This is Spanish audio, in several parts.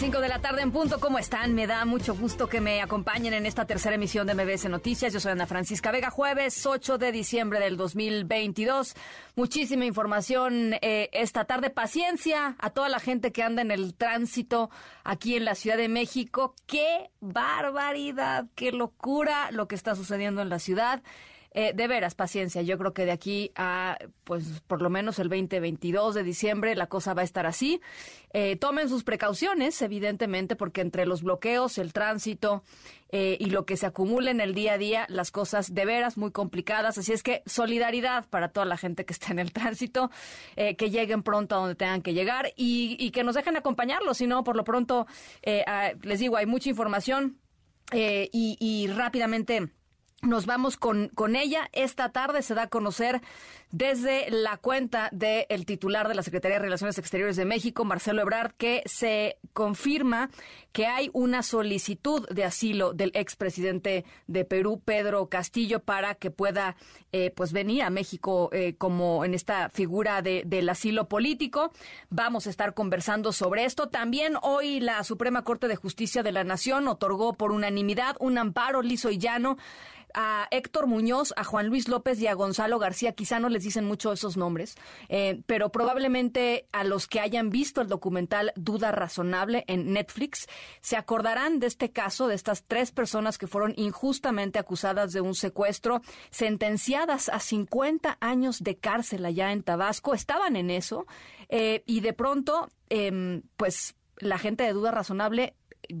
5 de la tarde en punto, ¿cómo están? Me da mucho gusto que me acompañen en esta tercera emisión de MBS Noticias. Yo soy Ana Francisca Vega, jueves 8 de diciembre del 2022. Muchísima información eh, esta tarde. Paciencia a toda la gente que anda en el tránsito aquí en la Ciudad de México. ¡Qué barbaridad! ¡Qué locura lo que está sucediendo en la ciudad! Eh, de veras, paciencia. Yo creo que de aquí a, pues, por lo menos el 20-22 de diciembre la cosa va a estar así. Eh, tomen sus precauciones, evidentemente, porque entre los bloqueos, el tránsito eh, y lo que se acumula en el día a día, las cosas de veras muy complicadas. Así es que solidaridad para toda la gente que está en el tránsito, que lleguen pronto a donde tengan que llegar y, que nos dejen acompañarlos. Si no, por lo pronto, les digo, hay mucha información y, y rápidamente nos vamos con, con ella. Esta tarde se da a conocer desde la cuenta del titular de la Secretaría de Relaciones Exteriores de México, Marcelo Ebrard, que se confirma que hay una solicitud de asilo del expresidente de Perú, Pedro Castillo, para que pueda eh, pues venir a México eh, como en esta figura de, del asilo político. Vamos a estar conversando sobre esto. También hoy la Suprema Corte de Justicia de la Nación otorgó por unanimidad un amparo liso y llano a Héctor Muñoz, a Juan Luis López y a Gonzalo García. Quizá no dicen mucho esos nombres, eh, pero probablemente a los que hayan visto el documental Duda Razonable en Netflix se acordarán de este caso, de estas tres personas que fueron injustamente acusadas de un secuestro, sentenciadas a 50 años de cárcel allá en Tabasco. Estaban en eso eh, y de pronto, em, pues la gente de Duda Razonable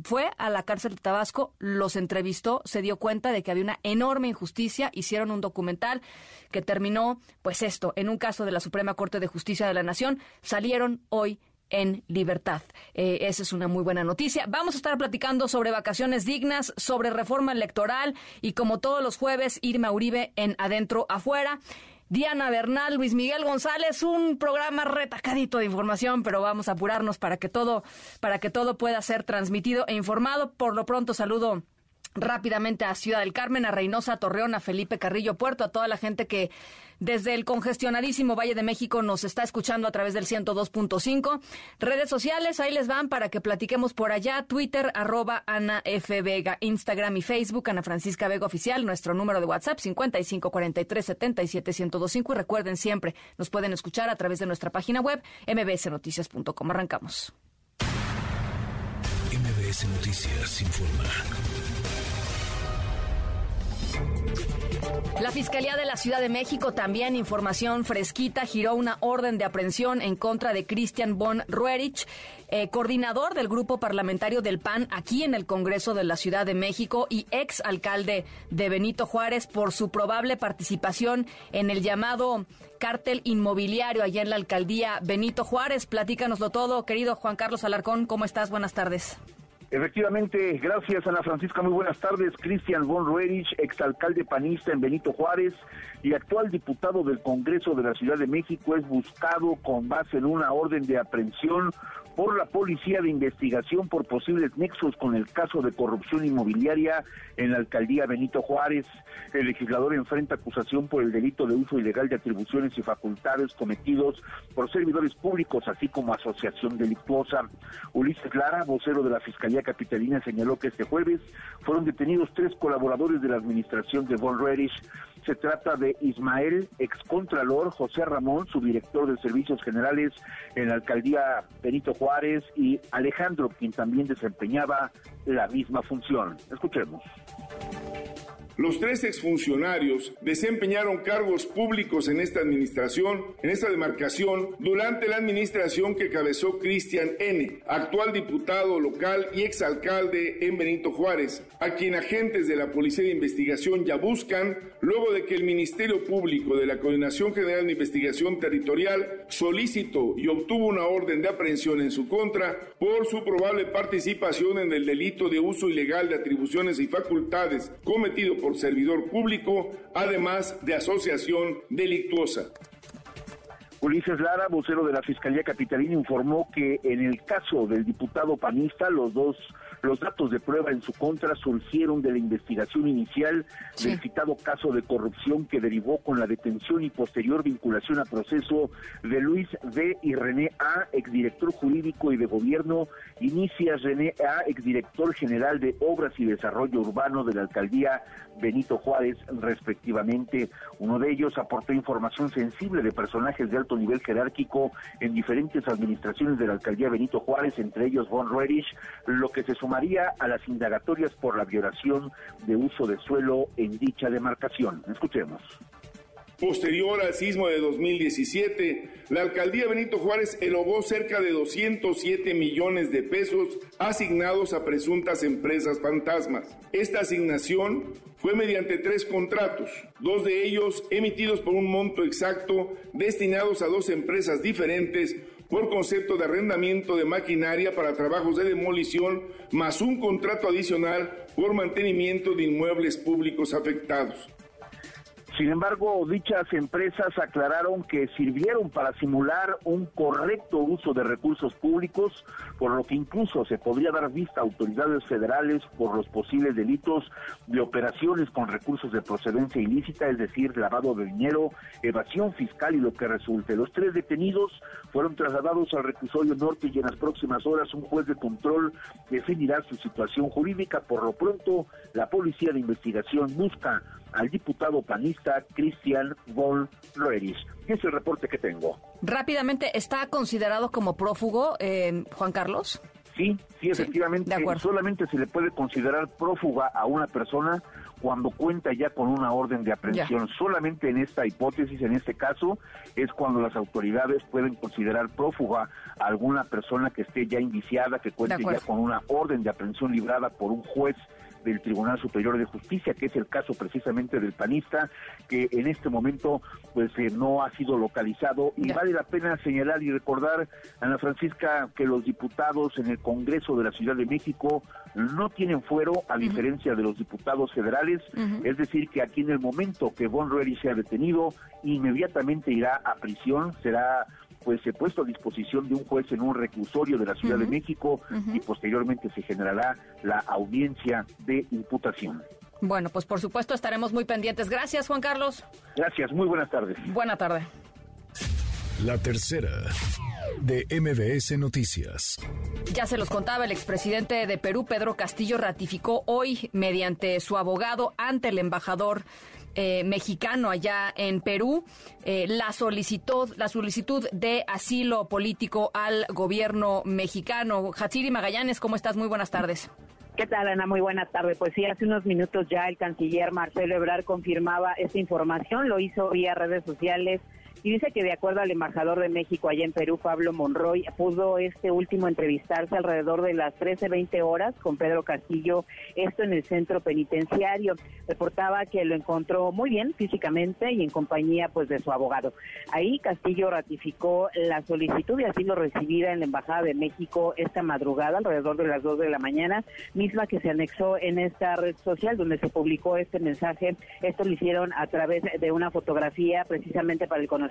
fue a la cárcel de Tabasco, los entrevistó, se dio cuenta de que había una enorme injusticia, hicieron un documental que terminó, pues esto, en un caso de la Suprema Corte de Justicia de la Nación, salieron hoy en libertad. Eh, esa es una muy buena noticia. Vamos a estar platicando sobre vacaciones dignas, sobre reforma electoral y como todos los jueves, Irma Uribe en Adentro Afuera. Diana Bernal, Luis Miguel González, un programa retacadito de información, pero vamos a apurarnos para que todo, para que todo pueda ser transmitido e informado. Por lo pronto saludo rápidamente a Ciudad del Carmen, a Reynosa, a Torreón, a Felipe Carrillo Puerto, a toda la gente que desde el congestionadísimo Valle de México nos está escuchando a través del 102.5. Redes sociales, ahí les van para que platiquemos por allá. Twitter, arroba Ana F. Vega. Instagram y Facebook, Ana Francisca Vega Oficial. Nuestro número de WhatsApp, 5543-77-1025. Y recuerden siempre, nos pueden escuchar a través de nuestra página web, mbsnoticias.com. Arrancamos. MBS Noticias informa. La Fiscalía de la Ciudad de México, también información fresquita, giró una orden de aprehensión en contra de Christian von Ruerich, eh, coordinador del grupo parlamentario del PAN aquí en el Congreso de la Ciudad de México y ex alcalde de Benito Juárez por su probable participación en el llamado cártel inmobiliario allá en la alcaldía Benito Juárez. Platícanoslo todo, querido Juan Carlos Alarcón, ¿cómo estás? Buenas tardes. Efectivamente, gracias Ana Francisca, muy buenas tardes. Cristian von Roerich, exalcalde panista en Benito Juárez y actual diputado del Congreso de la Ciudad de México, es buscado con base en una orden de aprehensión por la Policía de Investigación por posibles nexos con el caso de corrupción inmobiliaria en la alcaldía Benito Juárez. El legislador enfrenta acusación por el delito de uso ilegal de atribuciones y facultades cometidos por servidores públicos, así como asociación delictuosa. Ulises Lara, vocero de la Fiscalía Capitalina, señaló que este jueves fueron detenidos tres colaboradores de la administración de Von Reddish se trata de Ismael, excontralor, José Ramón, subdirector de Servicios Generales en la alcaldía Benito Juárez, y Alejandro, quien también desempeñaba la misma función. Escuchemos. Los tres exfuncionarios desempeñaron cargos públicos en esta administración, en esta demarcación, durante la administración que cabezó Cristian N., actual diputado local y exalcalde en Benito Juárez, a quien agentes de la Policía de Investigación ya buscan luego de que el Ministerio Público de la Coordinación General de Investigación Territorial solicitó y obtuvo una orden de aprehensión en su contra por su probable participación en el delito de uso ilegal de atribuciones y facultades cometido por servidor público, además de asociación delictuosa. Ulises Lara, vocero de la Fiscalía Capitalina, informó que en el caso del diputado panista, los dos Los datos de prueba en su contra surgieron de la investigación inicial del citado caso de corrupción que derivó con la detención y posterior vinculación a proceso de Luis D. y René A., exdirector jurídico y de gobierno, inicia René A., exdirector general de Obras y Desarrollo Urbano de la alcaldía Benito Juárez, respectivamente. Uno de ellos aportó información sensible de personajes de alto nivel jerárquico en diferentes administraciones de la alcaldía Benito Juárez, entre ellos Von Reddish, lo que se sumaría a las indagatorias por la violación de uso de suelo en dicha demarcación. Escuchemos. Posterior al sismo de 2017, la alcaldía Benito Juárez elogó cerca de 207 millones de pesos asignados a presuntas empresas fantasmas. Esta asignación fue mediante tres contratos, dos de ellos emitidos por un monto exacto destinados a dos empresas diferentes por concepto de arrendamiento de maquinaria para trabajos de demolición, más un contrato adicional por mantenimiento de inmuebles públicos afectados. Sin embargo, dichas empresas aclararon que sirvieron para simular un correcto uso de recursos públicos, por lo que incluso se podría dar vista a autoridades federales por los posibles delitos de operaciones con recursos de procedencia ilícita, es decir, lavado de dinero, evasión fiscal y lo que resulte. Los tres detenidos fueron trasladados al reclusorio norte y en las próximas horas un juez de control definirá su situación jurídica. Por lo pronto, la Policía de Investigación busca al diputado panista Cristian Von Redis. Es el reporte que tengo. Rápidamente, ¿está considerado como prófugo eh, Juan Carlos? Sí, sí, efectivamente. solamente se le puede considerar prófuga a una persona cuando cuenta ya con una orden de aprehensión. Solamente en esta hipótesis, en este caso, es cuando las autoridades pueden considerar prófuga a alguna persona que esté ya indiciada, que cuente ya con una orden de aprehensión librada por un juez del Tribunal Superior de Justicia, que es el caso precisamente del panista, que en este momento pues eh, no ha sido localizado. Y vale la pena señalar y recordar, Ana Francisca, que los diputados en el Congreso de la Ciudad de México no tienen fuero, a diferencia de los diputados federales, es decir, que aquí en el momento que Von Rueri sea detenido, inmediatamente irá a prisión, será pues se puesto a disposición de un juez en un reclusorio de la Ciudad de México y posteriormente se generará la audiencia de imputación. Bueno, pues por supuesto estaremos muy pendientes. Gracias, Juan Carlos. Gracias, muy buenas tardes. Buena tarde. La tercera de MBS Noticias. Ya se los contaba, el expresidente de Perú, Pedro Castillo, ratificó hoy, mediante su abogado, ante el embajador eh, mexicano allá en Perú eh, la solicitud la solicitud de asilo político al gobierno mexicano. Hatsiri Magallanes, ¿cómo estás? Muy buenas tardes. ¿Qué tal, Ana? Muy buenas tardes. Pues sí, hace unos minutos ya el canciller Marcelo Ebrard confirmaba esta información, lo hizo vía redes sociales y dice que de acuerdo al embajador de México allá en Perú, Pablo Monroy, pudo este último entrevistarse alrededor de las 13-20 horas con Pedro Castillo, esto en el centro penitenciario. Reportaba que lo encontró muy bien físicamente y en compañía pues de su abogado. Ahí Castillo ratificó la solicitud de asilo recibida en la Embajada de México esta madrugada, alrededor de las 2 de la mañana, misma que se anexó en esta red social donde se publicó este mensaje. Esto lo hicieron a través de una fotografía precisamente para el conocimiento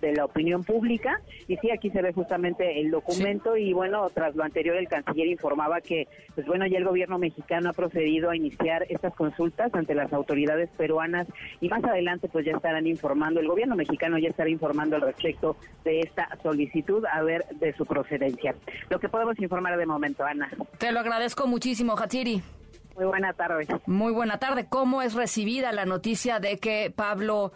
de la opinión pública. Y sí, aquí se ve justamente el documento y bueno, tras lo anterior el canciller informaba que, pues bueno, ya el gobierno mexicano ha procedido a iniciar estas consultas ante las autoridades peruanas y más adelante pues ya estarán informando, el gobierno mexicano ya estará informando al respecto de esta solicitud a ver de su procedencia. Lo que podemos informar de momento, Ana. Te lo agradezco muchísimo, Hatsiri. Muy buena tarde. Muy buena tarde. ¿Cómo es recibida la noticia de que Pablo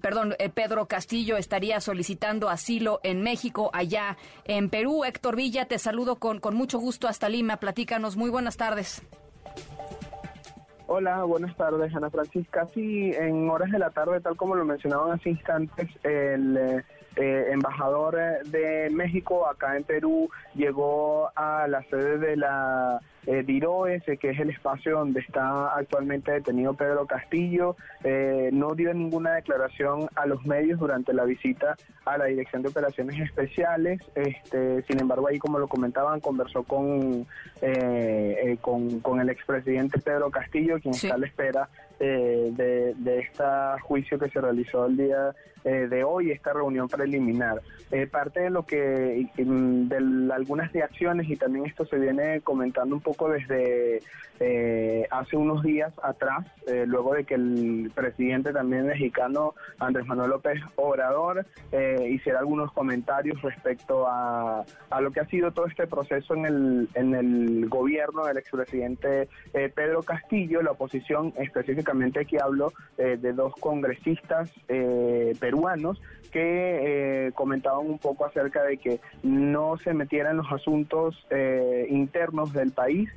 perdón, eh, Pedro Castillo estaría solicitando asilo en México, allá en Perú. Héctor Villa, te saludo con, con mucho gusto hasta Lima. Platícanos. Muy buenas tardes. Hola, buenas tardes, Ana Francisca. Sí, en horas de la tarde, tal como lo mencionaban hace instantes, el eh, embajador de México acá en Perú llegó a la sede de la eh, Diroes, que es el espacio donde está actualmente detenido Pedro Castillo. Eh, no dio ninguna declaración a los medios durante la visita a la Dirección de Operaciones Especiales. Este, sin embargo, ahí, como lo comentaban, conversó con, eh, con, con, el expresidente Pedro Castillo, quien está a la espera de, de este juicio que se realizó el día de hoy, esta reunión preliminar. parte de lo que, de algunas reacciones, y también esto se viene comentando un poco desde eh, hace unos días atrás, eh, luego de que el presidente también mexicano, Andrés Manuel López Obrador, eh, hiciera algunos comentarios respecto a, a, lo que ha sido todo este proceso en el, en el gobierno del expresidente Pedro Castillo, la oposición específicamente aquí hablo de dos congresistas peruanos que comentaban un poco acerca de que no se metieran los asuntos internos del país,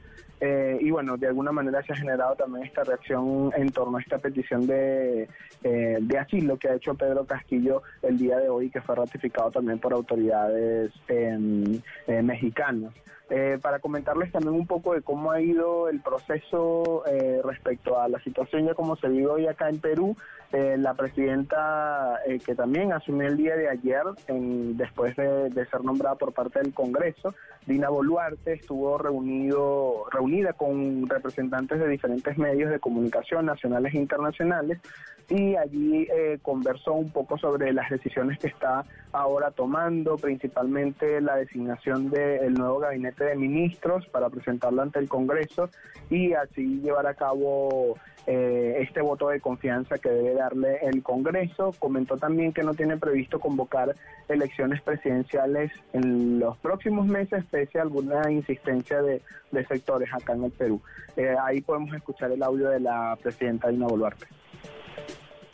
eh, y bueno, de alguna manera se ha generado también esta reacción en torno a esta petición de, eh, de asilo que ha hecho Pedro Castillo el día de hoy, que fue ratificado también por autoridades em, eh, mexicanas. Eh, para comentarles también un poco de cómo ha ido el proceso eh, respecto a la situación ya como se vive hoy acá en Perú. Eh, la presidenta que también asumió el día de ayer, en, después de, ser nombrada por parte del Congreso, Dina Boluarte, estuvo reunido, reunida con representantes de diferentes medios de comunicación nacionales e internacionales y allí conversó un poco sobre las decisiones que está ahora tomando, principalmente la designación del nuevo gabinete de ministros para presentarlo ante el Congreso y así llevar a cabo eh, este voto de confianza que debe darle el Congreso. Comentó también que no tiene previsto convocar elecciones presidenciales en los próximos meses, pese a alguna insistencia de, sectores acá en el Perú. Eh, ahí podemos escuchar el audio de la presidenta Dina Boluarte.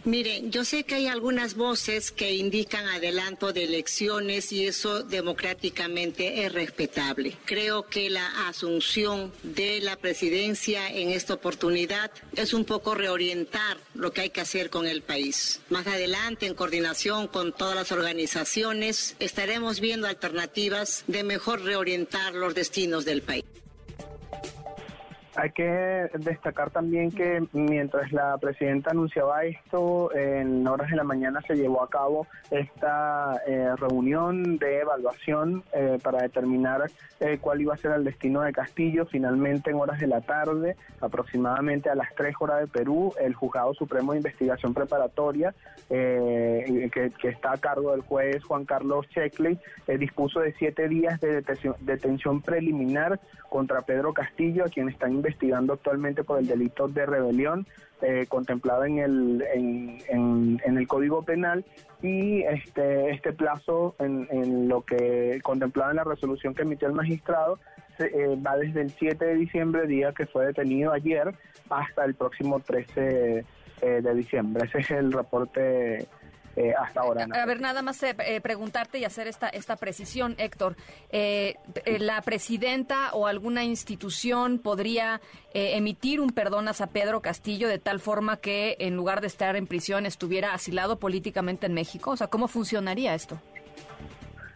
Mire, yo sé que hay algunas voces que indican adelanto de elecciones y eso democráticamente es respetable. Creo que la asunción de la presidencia en esta oportunidad es un poco reorientar lo que hay que hacer con el país. Más adelante, en coordinación con todas las organizaciones, estaremos viendo alternativas de mejor reorientar los destinos del país. Hay que destacar también que mientras la presidenta anunciaba esto, en horas de la mañana se llevó a cabo esta eh, reunión de evaluación eh, para determinar eh, cuál iba a ser el destino de Castillo. Finalmente, en horas de la tarde, aproximadamente a las 3 horas de Perú, el Juzgado Supremo de Investigación Preparatoria, que, está a cargo del juez Juan Carlos Checkley, dispuso de siete días de detención, preliminar contra Pedro Castillo, a quien está investigando actualmente por el delito de rebelión eh, contemplado en el, en, el Código Penal y este, este plazo en, lo que contemplaba en la resolución que emitió el magistrado eh, va desde el 7 de diciembre, día que fue detenido ayer, hasta el próximo 13 eh, de diciembre. Ese es el reporte eh, hasta ahora. A ver, nada más eh, eh, preguntarte y hacer esta, esta precisión, Héctor. ¿La presidenta o alguna institución podría emitir un perdón a Pedro Castillo de tal forma que en lugar de estar en prisión estuviera asilado políticamente en México? O sea, ¿cómo funcionaría esto?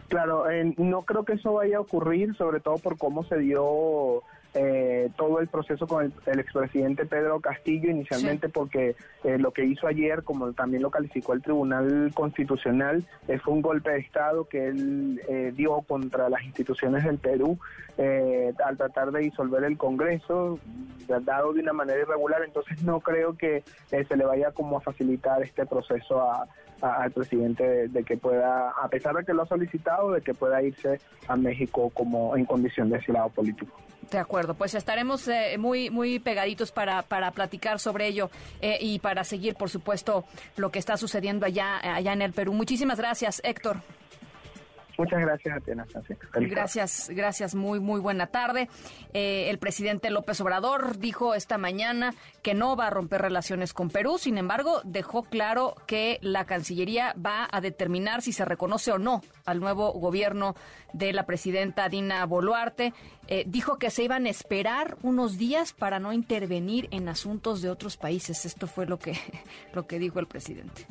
Claro, no creo que eso vaya a ocurrir, sobre todo por cómo se dio eh, todo el proceso con el, expresidente Pedro Castillo, inicialmente porque eh, lo que hizo ayer, como también lo calificó el Tribunal Constitucional, eh, fue un golpe de Estado que él dio contra las instituciones del Perú al tratar de disolver el Congreso, dado de una manera irregular, entonces no creo que se le vaya como a facilitar este proceso al presidente de, que pueda, a pesar de que lo ha solicitado, de que pueda irse a México como en condición de asilado político. De acuerdo, pues estaremos eh, muy muy pegaditos para, para platicar sobre ello eh, y para seguir, por supuesto, lo que está sucediendo allá, allá en el Perú. Muchísimas gracias, Héctor. Muchas gracias a ti, Gracias, gracias. Muy, muy buena tarde. Eh, el presidente López Obrador dijo esta mañana que no va a romper relaciones con Perú. Sin embargo, dejó claro que la Cancillería va a determinar si se reconoce o no al nuevo gobierno de la presidenta Dina Boluarte. Eh, dijo que se iban a esperar unos días para no intervenir en asuntos de otros países. Esto fue lo que, lo que dijo el presidente.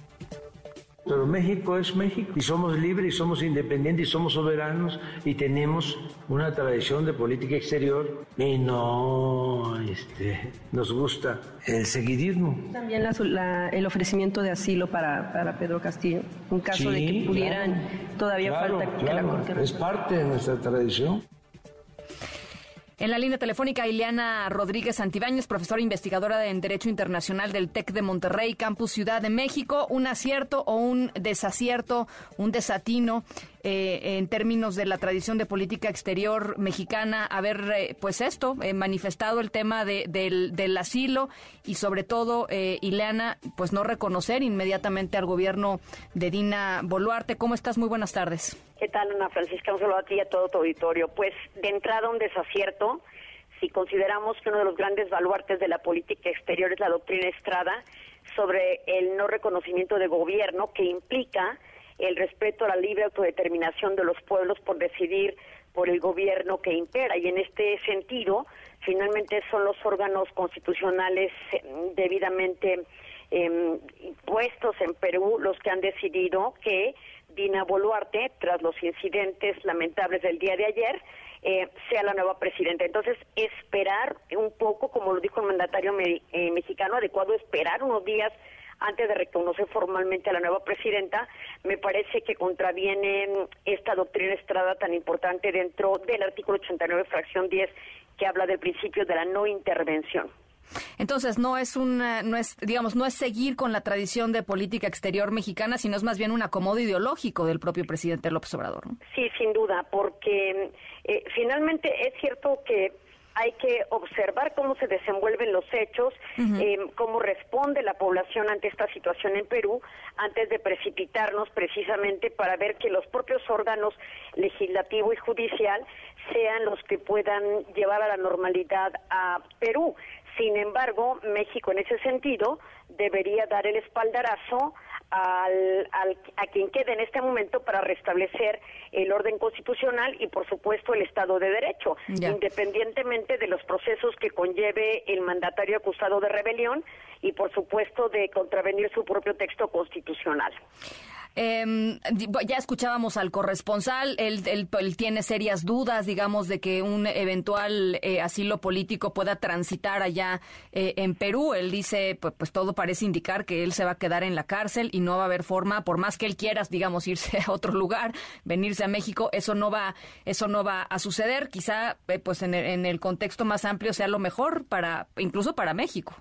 Pero México es México. Y somos libres y somos independientes y somos soberanos y tenemos una tradición de política exterior. Y no este, nos gusta el seguidismo. También el ofrecimiento de asilo para, para, Pedro Castillo, en caso de que pudieran, todavía falta que la Corte... Es parte de nuestra tradición. En la línea telefónica, Ileana Rodríguez Santibáñez, profesora investigadora en Derecho Internacional del TEC de Monterrey, Campus Ciudad de México. ¿Un acierto o un desacierto, un desatino eh, en términos de la tradición de política exterior mexicana haber, eh, pues esto, manifestado el tema de, del, del, asilo y sobre todo, Ileana, pues no reconocer inmediatamente al gobierno de Dina Boluarte. ¿Cómo estás? Muy buenas tardes. ¿Qué tal, Ana Francisca? Un saludo a ti y a todo tu auditorio. Pues de entrada un desacierto si consideramos que uno de los grandes baluartes de la política exterior es la doctrina Estrada sobre el no reconocimiento de gobierno que implica el respeto a la libre autodeterminación de los pueblos por decidir por el gobierno que impera. Y en este sentido, finalmente son los órganos constitucionales eh, debidamente eh, puestos en Perú los que han decidido que Dina Boluarte, tras los incidentes lamentables del día de ayer, eh, sea la nueva presidenta. Entonces, esperar un poco, como lo dijo el mandatario eh, mexicano, adecuado esperar unos días antes de reconocer formalmente a la nueva presidenta, me parece que contraviene esta doctrina estrada tan importante dentro del artículo 89, fracción 10, que habla del principio de la no intervención. Entonces, no es un, no es, digamos, no es seguir con la tradición de política exterior mexicana, sino es más bien un acomodo ideológico del propio presidente López Obrador. Sí, sin duda, porque eh, finalmente es cierto que hay que observar cómo se desenvuelven los hechos, eh, cómo responde la población ante esta situación en Perú, antes de precipitarnos precisamente para ver que los propios órganos legislativo y judicial sean los que puedan llevar a la normalidad a Perú. Sin embargo, México en ese sentido debería dar el espaldarazo al, a quien quede en este momento para restablecer el orden constitucional y, por supuesto, el Estado de Derecho, independientemente de los procesos que conlleve el mandatario acusado de rebelión y, por supuesto, de contravenir su propio texto constitucional. Eh, ya escuchábamos al corresponsal, él, tiene serias dudas, digamos, de que un eventual eh, asilo político pueda transitar allá eh, en Perú. Él dice, pues, pues, todo parece indicar que él se va a quedar en la cárcel y no va a haber forma, por más que él quiera, digamos, irse a otro lugar, venirse a México, eso no va, eso no va a suceder. Quizá, eh, pues, en el, en el contexto más amplio sea lo mejor para, incluso para México.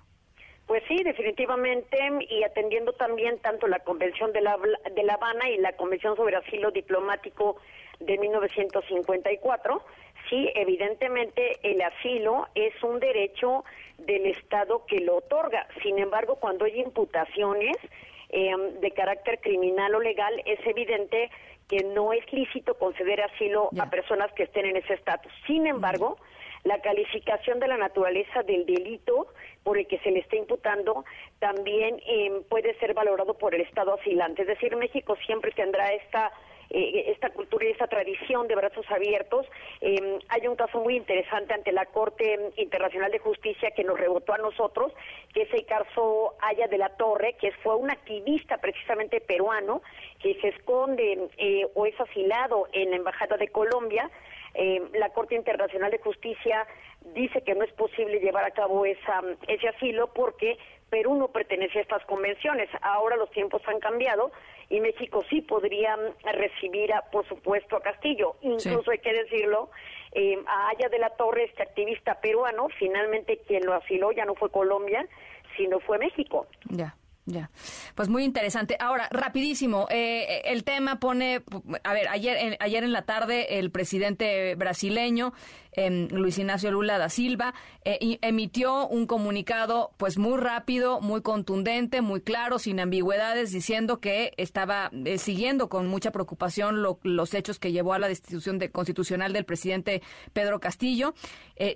Pues sí, definitivamente, y atendiendo también tanto la Convención de la, de la Habana y la Convención sobre Asilo Diplomático de 1954, sí, evidentemente el asilo es un derecho del Estado que lo otorga. Sin embargo, cuando hay imputaciones em, de carácter criminal o legal, es evidente que no es lícito conceder asilo a personas que estén en ese estatus. Sin embargo, la calificación de la naturaleza del delito por el que se le está imputando también em, puede ser valorado por el Estado asilante. Es decir, México siempre tendrá esta eh, esta cultura y esta tradición de brazos abiertos. Em, hay un caso muy interesante ante la Corte Internacional de Justicia que nos rebotó a nosotros, que es el caso Aya de la Torre, que fue un activista precisamente peruano que se esconde eh, o es asilado en la Embajada de Colombia eh, la Corte Internacional de Justicia dice que no es posible llevar a cabo esa, ese asilo porque Perú no pertenece a estas convenciones. Ahora los tiempos han cambiado y México sí podría recibir, por supuesto, a Castillo. Incluso hay que decirlo, eh, a Aya de la Torre, este activista peruano, finalmente quien lo asiló ya no fue Colombia, sino fue México. Ya. Ya, pues muy interesante. Ahora, rapidísimo, eh, el tema pone, a ver, ayer en, ayer en la tarde el presidente brasileño em, Luis Ignacio Lula da Silva eh, emitió un comunicado, pues muy rápido, muy contundente, muy claro, sin ambigüedades, diciendo que estaba eh, siguiendo con mucha preocupación los hechos que llevó a la destitución de, constitucional del presidente Pedro Castillo,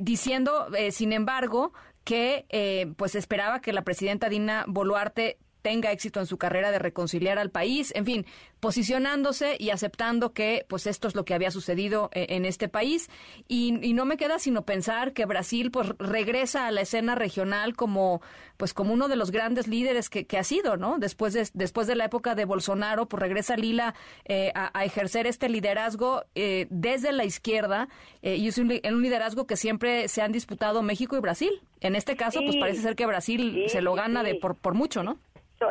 diciendo, sin embargo, que eh, pues esperaba que la presidenta Dina Boluarte tenga éxito en su carrera de reconciliar al país, en fin, posicionándose y aceptando que pues esto es lo que había sucedido eh, en este país y, no me queda sino pensar que Brasil pues regresa a la escena regional como pues como uno de los grandes líderes que, ha sido, ¿no? Después de, después de la época de Bolsonaro, pues regresa Lila eh, a, ejercer este liderazgo desde la izquierda y es un liderazgo que siempre se han disputado México y Brasil. En este caso, pues parece ser que Brasil se lo gana de por, por mucho, ¿no?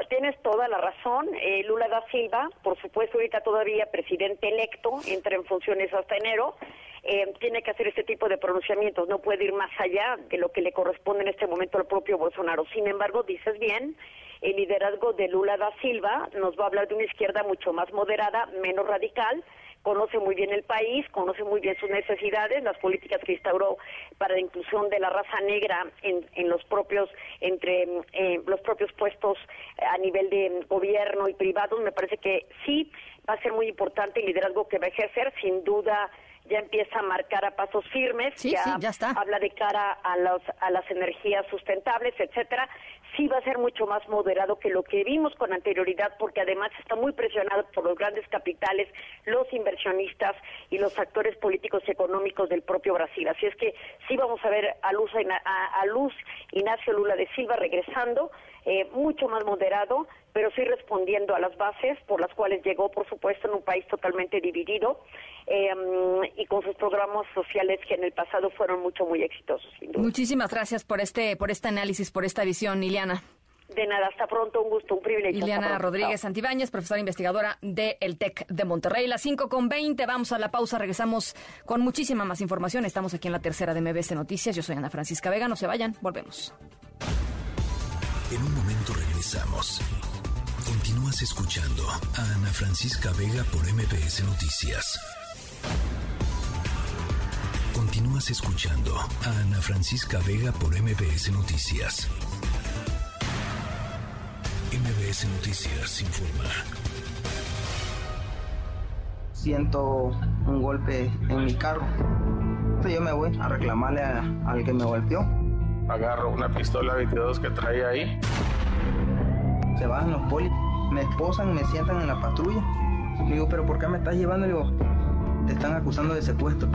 Tienes toda la razón. Eh, Lula da Silva, por supuesto, ahorita todavía presidente electo, entra en funciones hasta enero, eh, tiene que hacer este tipo de pronunciamientos, no puede ir más allá de lo que le corresponde en este momento al propio Bolsonaro. Sin embargo, dices bien, el liderazgo de Lula da Silva nos va a hablar de una izquierda mucho más moderada, menos radical, conoce muy bien el país, conoce muy bien sus necesidades, las políticas que instauró para la inclusión de la raza negra en, en los propios entre eh, los propios puestos a nivel de gobierno y privados, me parece que sí va a ser muy importante el liderazgo que va a ejercer, sin duda ya empieza a marcar a pasos firmes, ya, habla de cara a, los, a las energías sustentables, etcétera. Sí va a ser mucho más moderado que lo que vimos con anterioridad, porque además está muy presionado por los grandes capitales, los inversionistas y los actores políticos y económicos del propio Brasil. Así es que sí vamos a ver a Luz, a, a Luz Ignacio Lula de Silva regresando, eh, mucho más moderado, pero sí respondiendo a las bases por las cuales llegó, por supuesto, en un país totalmente dividido eh, y con sus programas sociales que en el pasado fueron mucho, muy exitosos. Muchísimas gracias por este, por este análisis, por esta visión, Iliana. De nada, hasta pronto, un gusto, un privilegio. Iliana Rodríguez Santibáñez, profesora investigadora del el TEC de Monterrey. Las 5 con 20, vamos a la pausa, regresamos con muchísima más información. Estamos aquí en la tercera de MBC Noticias. Yo soy Ana Francisca Vega, no se vayan, volvemos. En un momento regresamos. Continúas escuchando a Ana Francisca Vega por MBS Noticias. Continúas escuchando a Ana Francisca Vega por MBS Noticias. MBS Noticias informa. Siento un golpe en mi carro. Yo me voy a reclamarle al que me golpeó. Agarro una pistola 22 que traía ahí. Se bajan los polis, me esposan, me sientan en la patrulla. Le digo, pero ¿por qué me estás llevando? Le digo, te están acusando de secuestro.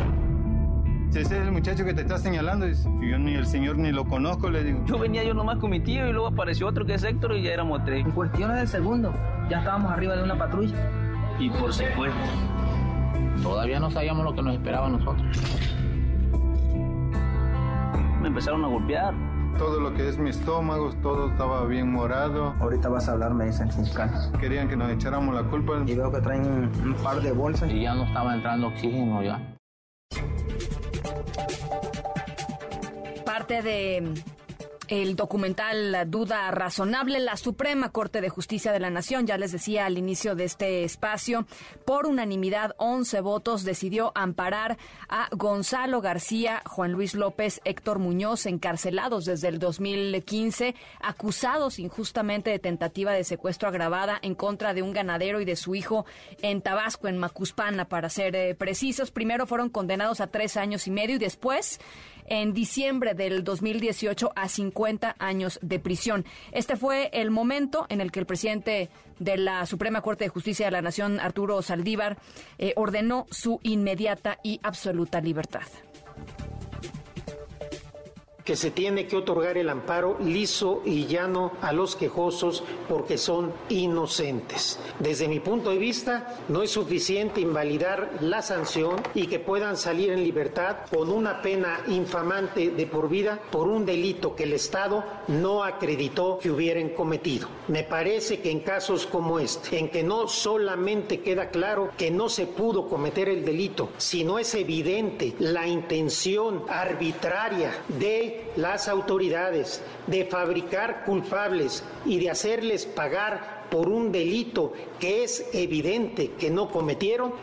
Ese es el muchacho que te está señalando. Yo ni el señor ni lo conozco, le digo. Yo venía yo nomás con mi tío y luego apareció otro que es Héctor y ya éramos tres. En cuestiones de segundo, ya estábamos arriba de una patrulla. Y por secuestro. Todavía no sabíamos lo que nos esperaba a nosotros. Me empezaron a golpear. Todo lo que es mi estómago, todo estaba bien morado. Ahorita vas a hablar, me dice el fiscal. Querían que nos echáramos la culpa. Y veo que traen un, un par de bolsas. Y ya no estaba entrando oxígeno ya. Parte de el documental Duda Razonable, la Suprema Corte de Justicia de la Nación, ya les decía al inicio de este espacio, por unanimidad, 11 votos, decidió amparar a Gonzalo García, Juan Luis López, Héctor Muñoz, encarcelados desde el 2015, acusados injustamente de tentativa de secuestro agravada en contra de un ganadero y de su hijo en Tabasco, en Macuspana, para ser eh, precisos. Primero fueron condenados a tres años y medio y después en diciembre del 2018 a 50 años de prisión. Este fue el momento en el que el presidente de la Suprema Corte de Justicia de la Nación, Arturo Saldívar, eh, ordenó su inmediata y absoluta libertad que se tiene que otorgar el amparo liso y llano a los quejosos porque son inocentes. Desde mi punto de vista, no es suficiente invalidar la sanción y que puedan salir en libertad con una pena infamante de por vida por un delito que el Estado no acreditó que hubieran cometido. Me parece que en casos como este, en que no solamente queda claro que no se pudo cometer el delito, sino es evidente la intención arbitraria de las autoridades de fabricar culpables y de hacerles pagar por un delito que es evidente que no cometieron,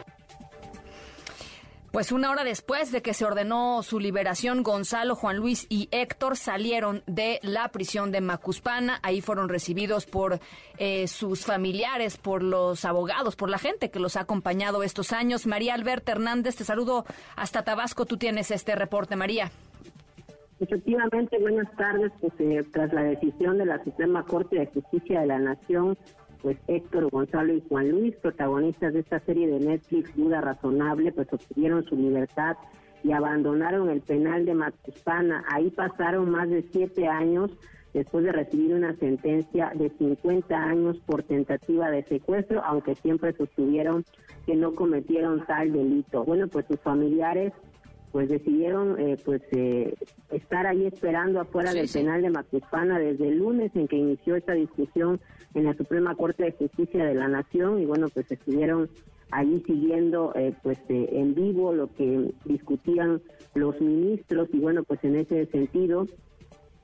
pues una hora después de que se ordenó su liberación, Gonzalo, Juan Luis y Héctor salieron de la prisión de Macuspana. Ahí fueron recibidos por eh, sus familiares, por los abogados, por la gente que los ha acompañado estos años. María Alberta Hernández, te saludo hasta Tabasco. Tú tienes este reporte, María. Efectivamente, buenas tardes. Pues eh, tras la decisión de la Suprema Corte de Justicia de la Nación, pues Héctor Gonzalo y Juan Luis, protagonistas de esta serie de Netflix Duda Razonable, pues obtuvieron su libertad y abandonaron el penal de Macuspana. Ahí pasaron más de siete años después de recibir una sentencia de 50 años por tentativa de secuestro, aunque siempre sostuvieron que no cometieron tal delito. Bueno, pues sus familiares pues decidieron eh, pues eh, estar ahí esperando afuera del penal de Macuspana desde el lunes en que inició esta discusión en la Suprema Corte de Justicia de la Nación y bueno pues estuvieron allí siguiendo eh, pues en vivo lo que discutían los ministros y bueno pues en ese sentido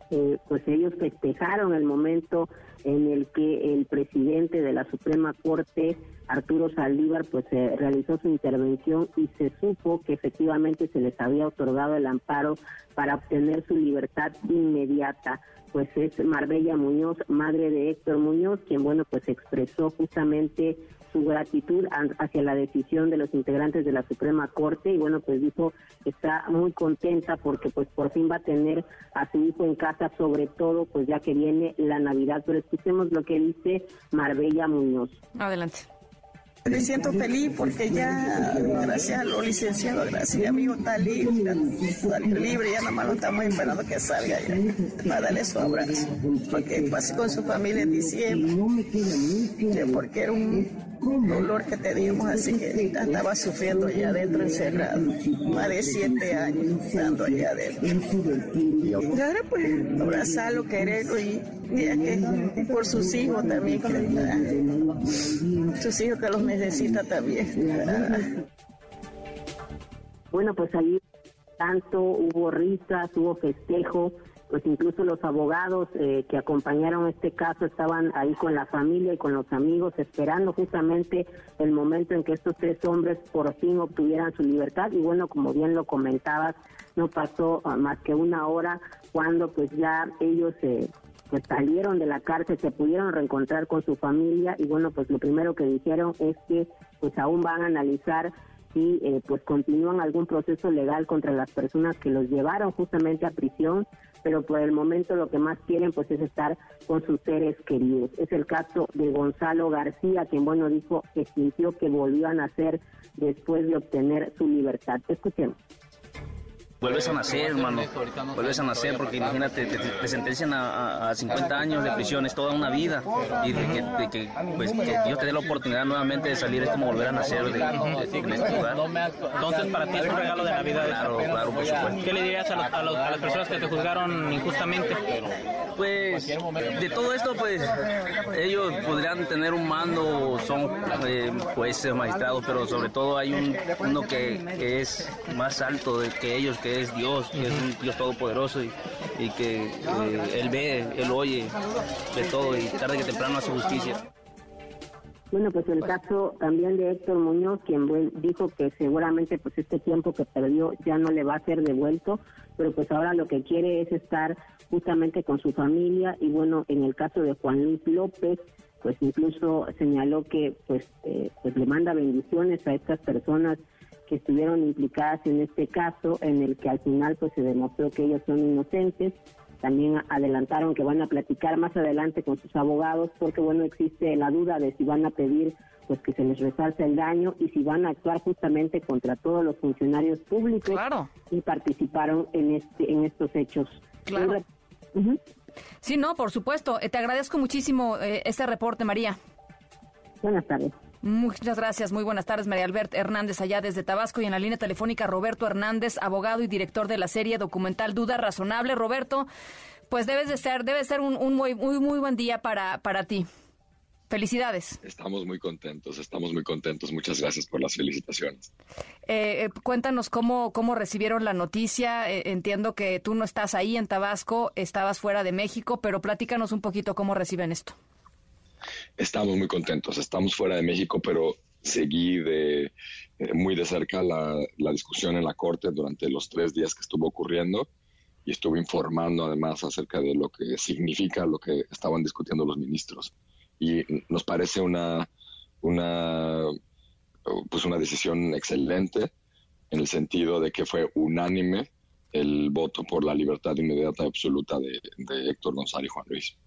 eh, pues ellos festejaron el momento en el que el presidente de la Suprema Corte, Arturo Saldívar, pues eh, realizó su intervención y se supo que efectivamente se les había otorgado el amparo para obtener su libertad inmediata. Pues es Marbella Muñoz, madre de Héctor Muñoz, quien bueno pues expresó justamente su gratitud hacia la decisión de los integrantes de la Suprema Corte y bueno pues dijo que está muy contenta porque pues por fin va a tener a su hijo en casa sobre todo pues ya que viene la Navidad pero escuchemos lo que dice Marbella Muñoz. Adelante. Me siento feliz porque ya, gracias a los licenciados, gracias a mi hijo está libre, libre, ya nada más lo estamos esperando que salga ya, para darle su abrazo, porque pasé con su familia en diciembre, porque era un dolor que teníamos, así que estaba sufriendo ya adentro encerrado, más de siete años estando allá adentro. Y ahora pues abrazarlo, quererlo y, que por sus hijos también, sus hijos que los necesita también. Bueno, pues ahí tanto hubo risas, hubo festejo, pues incluso los abogados eh, que acompañaron este caso estaban ahí con la familia y con los amigos esperando justamente el momento en que estos tres hombres por fin obtuvieran su libertad y bueno, como bien lo comentabas, no pasó ah, más que una hora cuando pues ya ellos eh, pues salieron de la cárcel, se pudieron reencontrar con su familia y bueno, pues lo primero que dijeron es que pues aún van a analizar si eh, pues continúan algún proceso legal contra las personas que los llevaron justamente a prisión, pero por el momento lo que más quieren pues es estar con sus seres queridos. Es el caso de Gonzalo García, quien bueno dijo que sintió que volvió a nacer después de obtener su libertad. Escuchemos vuelves a nacer, hermano. Vuelves a nacer porque imagínate, te, sentencian a, 50 años de prisión, es toda una vida. Y de que, pues, que Dios te dé la oportunidad nuevamente de salir es como volver a nacer de, en este lugar. Entonces, para ti es un regalo de Navidad. Claro, claro, por supuesto. ¿Qué le dirías a, a, las personas que te juzgaron injustamente? Pues, de todo esto, pues, ellos podrían tener un mando, son eh, jueces, magistrados, pero sobre todo hay un, uno que, que es más alto de que ellos, que es Dios, que es un Dios todopoderoso y, y que eh, Él ve, Él oye de todo y tarde que temprano hace justicia. Bueno, pues el caso también de Héctor Muñoz, quien dijo que seguramente pues este tiempo que perdió ya no le va a ser devuelto, pero pues ahora lo que quiere es estar justamente con su familia y bueno, en el caso de Juan Luis López, pues incluso señaló que pues, eh, pues le manda bendiciones a estas personas que estuvieron implicadas en este caso, en el que al final pues se demostró que ellos son inocentes. También adelantaron que van a platicar más adelante con sus abogados porque bueno existe la duda de si van a pedir pues que se les resarce el daño y si van a actuar justamente contra todos los funcionarios públicos y participaron en este en estos hechos. Claro. Sí, no, por supuesto. Eh, te agradezco muchísimo eh, este reporte, María. Buenas tardes. Muchas gracias, muy buenas tardes, María Albert Hernández, allá desde Tabasco y en la línea telefónica Roberto Hernández, abogado y director de la serie documental Duda Razonable. Roberto, pues debes de ser, debe ser un, muy, muy, muy buen día para, para ti. Felicidades. Estamos muy contentos, estamos muy contentos. Muchas gracias por las felicitaciones. Eh, eh, cuéntanos cómo, cómo recibieron la noticia. Eh, entiendo que tú no estás ahí en Tabasco, estabas fuera de México, pero platícanos un poquito cómo reciben esto. Estamos muy contentos, estamos fuera de México, pero seguí de, eh, muy de cerca la, discusión en la Corte durante los tres días que estuvo ocurriendo y estuve informando además acerca de lo que significa lo que estaban discutiendo los ministros. Y nos parece una, una, pues una decisión excelente en el sentido de que fue unánime el voto por la libertad inmediata y absoluta de, de Héctor González y Juan Luis.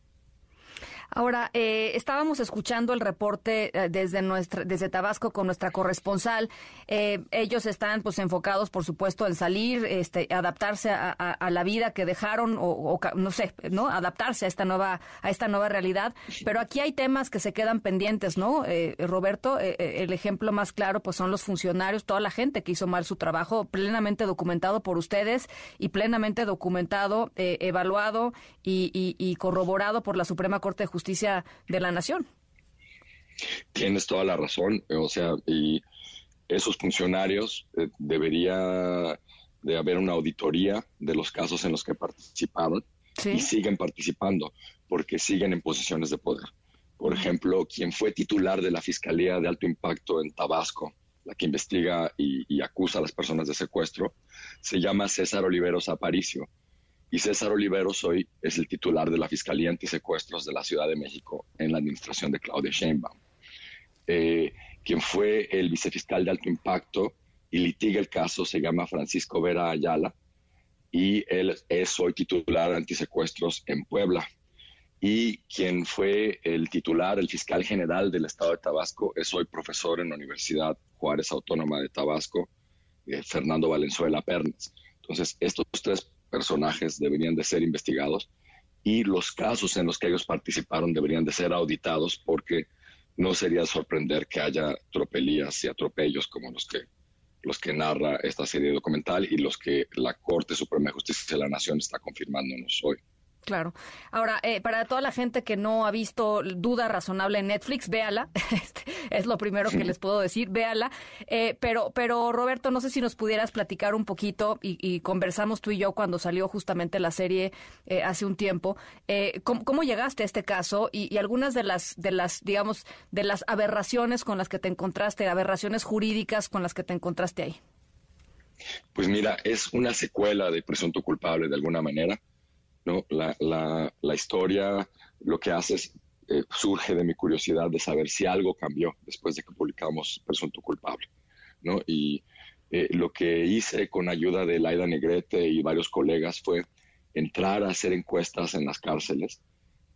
Ahora, eh, estábamos escuchando el reporte eh, desde nuestra, desde Tabasco con nuestra corresponsal. Eh, ellos están, pues, enfocados, por supuesto, en salir, este, adaptarse a, la vida que dejaron, o, no sé, no, adaptarse a esta nueva, a esta nueva realidad. Pero aquí hay temas que se quedan pendientes, ¿no, Roberto? el ejemplo más claro, pues, son los funcionarios, toda la gente que hizo mal su trabajo, plenamente documentado por ustedes y plenamente documentado, evaluado y, y corroborado por la Suprema Corte de Justicia Justicia de la Nación. Tienes toda la razón, o sea, y esos funcionarios eh, debería de haber una auditoría de los casos en los que participaron y siguen participando porque siguen en posiciones de poder. Por ejemplo, quien fue titular de la Fiscalía de Alto Impacto en Tabasco, la que investiga y, acusa a las personas de secuestro, se llama César Oliveros Aparicio. Y César Oliveros hoy es el titular de la Fiscalía Antisecuestros de la Ciudad de México en la administración de Claudia Sheinbaum. Eh, quien fue el vicefiscal de alto impacto y litiga el caso se llama Francisco Vera Ayala y él es hoy titular antisecuestros en Puebla. Y quien fue el titular, el fiscal general del estado de Tabasco, es hoy profesor en la Universidad Juárez Autónoma de Tabasco, eh, Fernando Valenzuela Pernes. Entonces, estos tres personajes deberían de ser investigados y los casos en los que ellos participaron deberían de ser auditados porque no sería sorprender que haya tropelías y atropellos como los que los que narra esta serie documental y los que la Corte Suprema de Justicia de la Nación está confirmándonos hoy. Claro. Ahora, eh, para toda la gente que no ha visto Duda Razonable en Netflix, véala. Este, es lo primero que les puedo decir, véala. Eh, pero, pero Roberto, no sé si nos pudieras platicar un poquito y, conversamos tú y yo cuando salió justamente la serie eh, hace un tiempo. ¿cómo, llegaste a este caso y, y, algunas de las, de las, digamos, de las aberraciones con las que te encontraste, aberraciones jurídicas con las que te encontraste ahí? Pues mira, es una secuela de Presunto Culpable de alguna manera ¿no? La, la, historia lo que hace es, eh, surge de mi curiosidad de saber si algo cambió después de que publicamos Presunto Culpable, ¿no? Y eh, lo que hice con ayuda de Laida Negrete y varios colegas fue entrar a hacer encuestas en las cárceles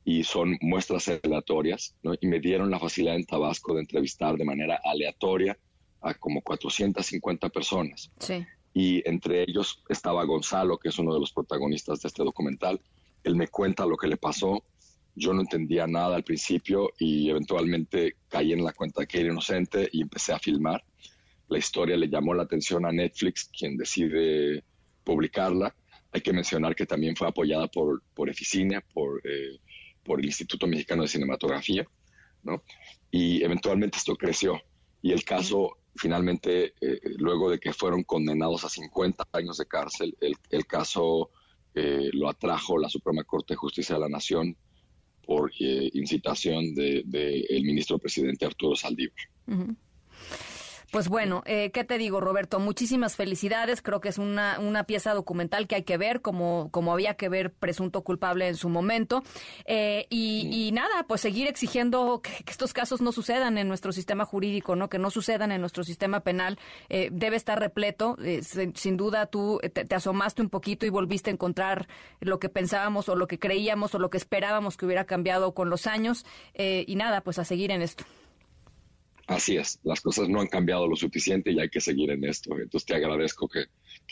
y son muestras aleatorias, ¿no? Y me dieron la facilidad en Tabasco de entrevistar de manera aleatoria a como 450 personas. Sí y entre ellos estaba Gonzalo, que es uno de los protagonistas de este documental. Él me cuenta lo que le pasó. Yo no entendía nada al principio y eventualmente caí en la cuenta de que era inocente y empecé a filmar. La historia le llamó la atención a Netflix, quien decide publicarla. Hay que mencionar que también fue apoyada por, por Eficine, por, eh, por el Instituto Mexicano de Cinematografía, ¿no? Y eventualmente esto creció y el caso finalmente, eh, luego de que fueron condenados a 50 años de cárcel, el, caso eh, lo atrajo la Suprema Corte de Justicia de la Nación por eh, incitación del de, ministro presidente Arturo Saldívar. Pues bueno, eh, ¿qué te digo, Roberto? Muchísimas felicidades. Creo que es una, una pieza documental que hay que ver, como, como había que ver Presunto Culpable en su momento. Eh, y, nada, pues seguir exigiendo que, estos casos no sucedan en nuestro sistema jurídico, ¿no? Que no sucedan en nuestro sistema penal. Eh, debe estar repleto. sin, duda, tú te, te, asomaste un poquito y volviste a encontrar lo que pensábamos o lo que creíamos o lo que esperábamos que hubiera cambiado con los años. y nada, pues a seguir en esto. Así es, las cosas no han cambiado lo suficiente y hay que seguir en esto. Entonces te agradezco que,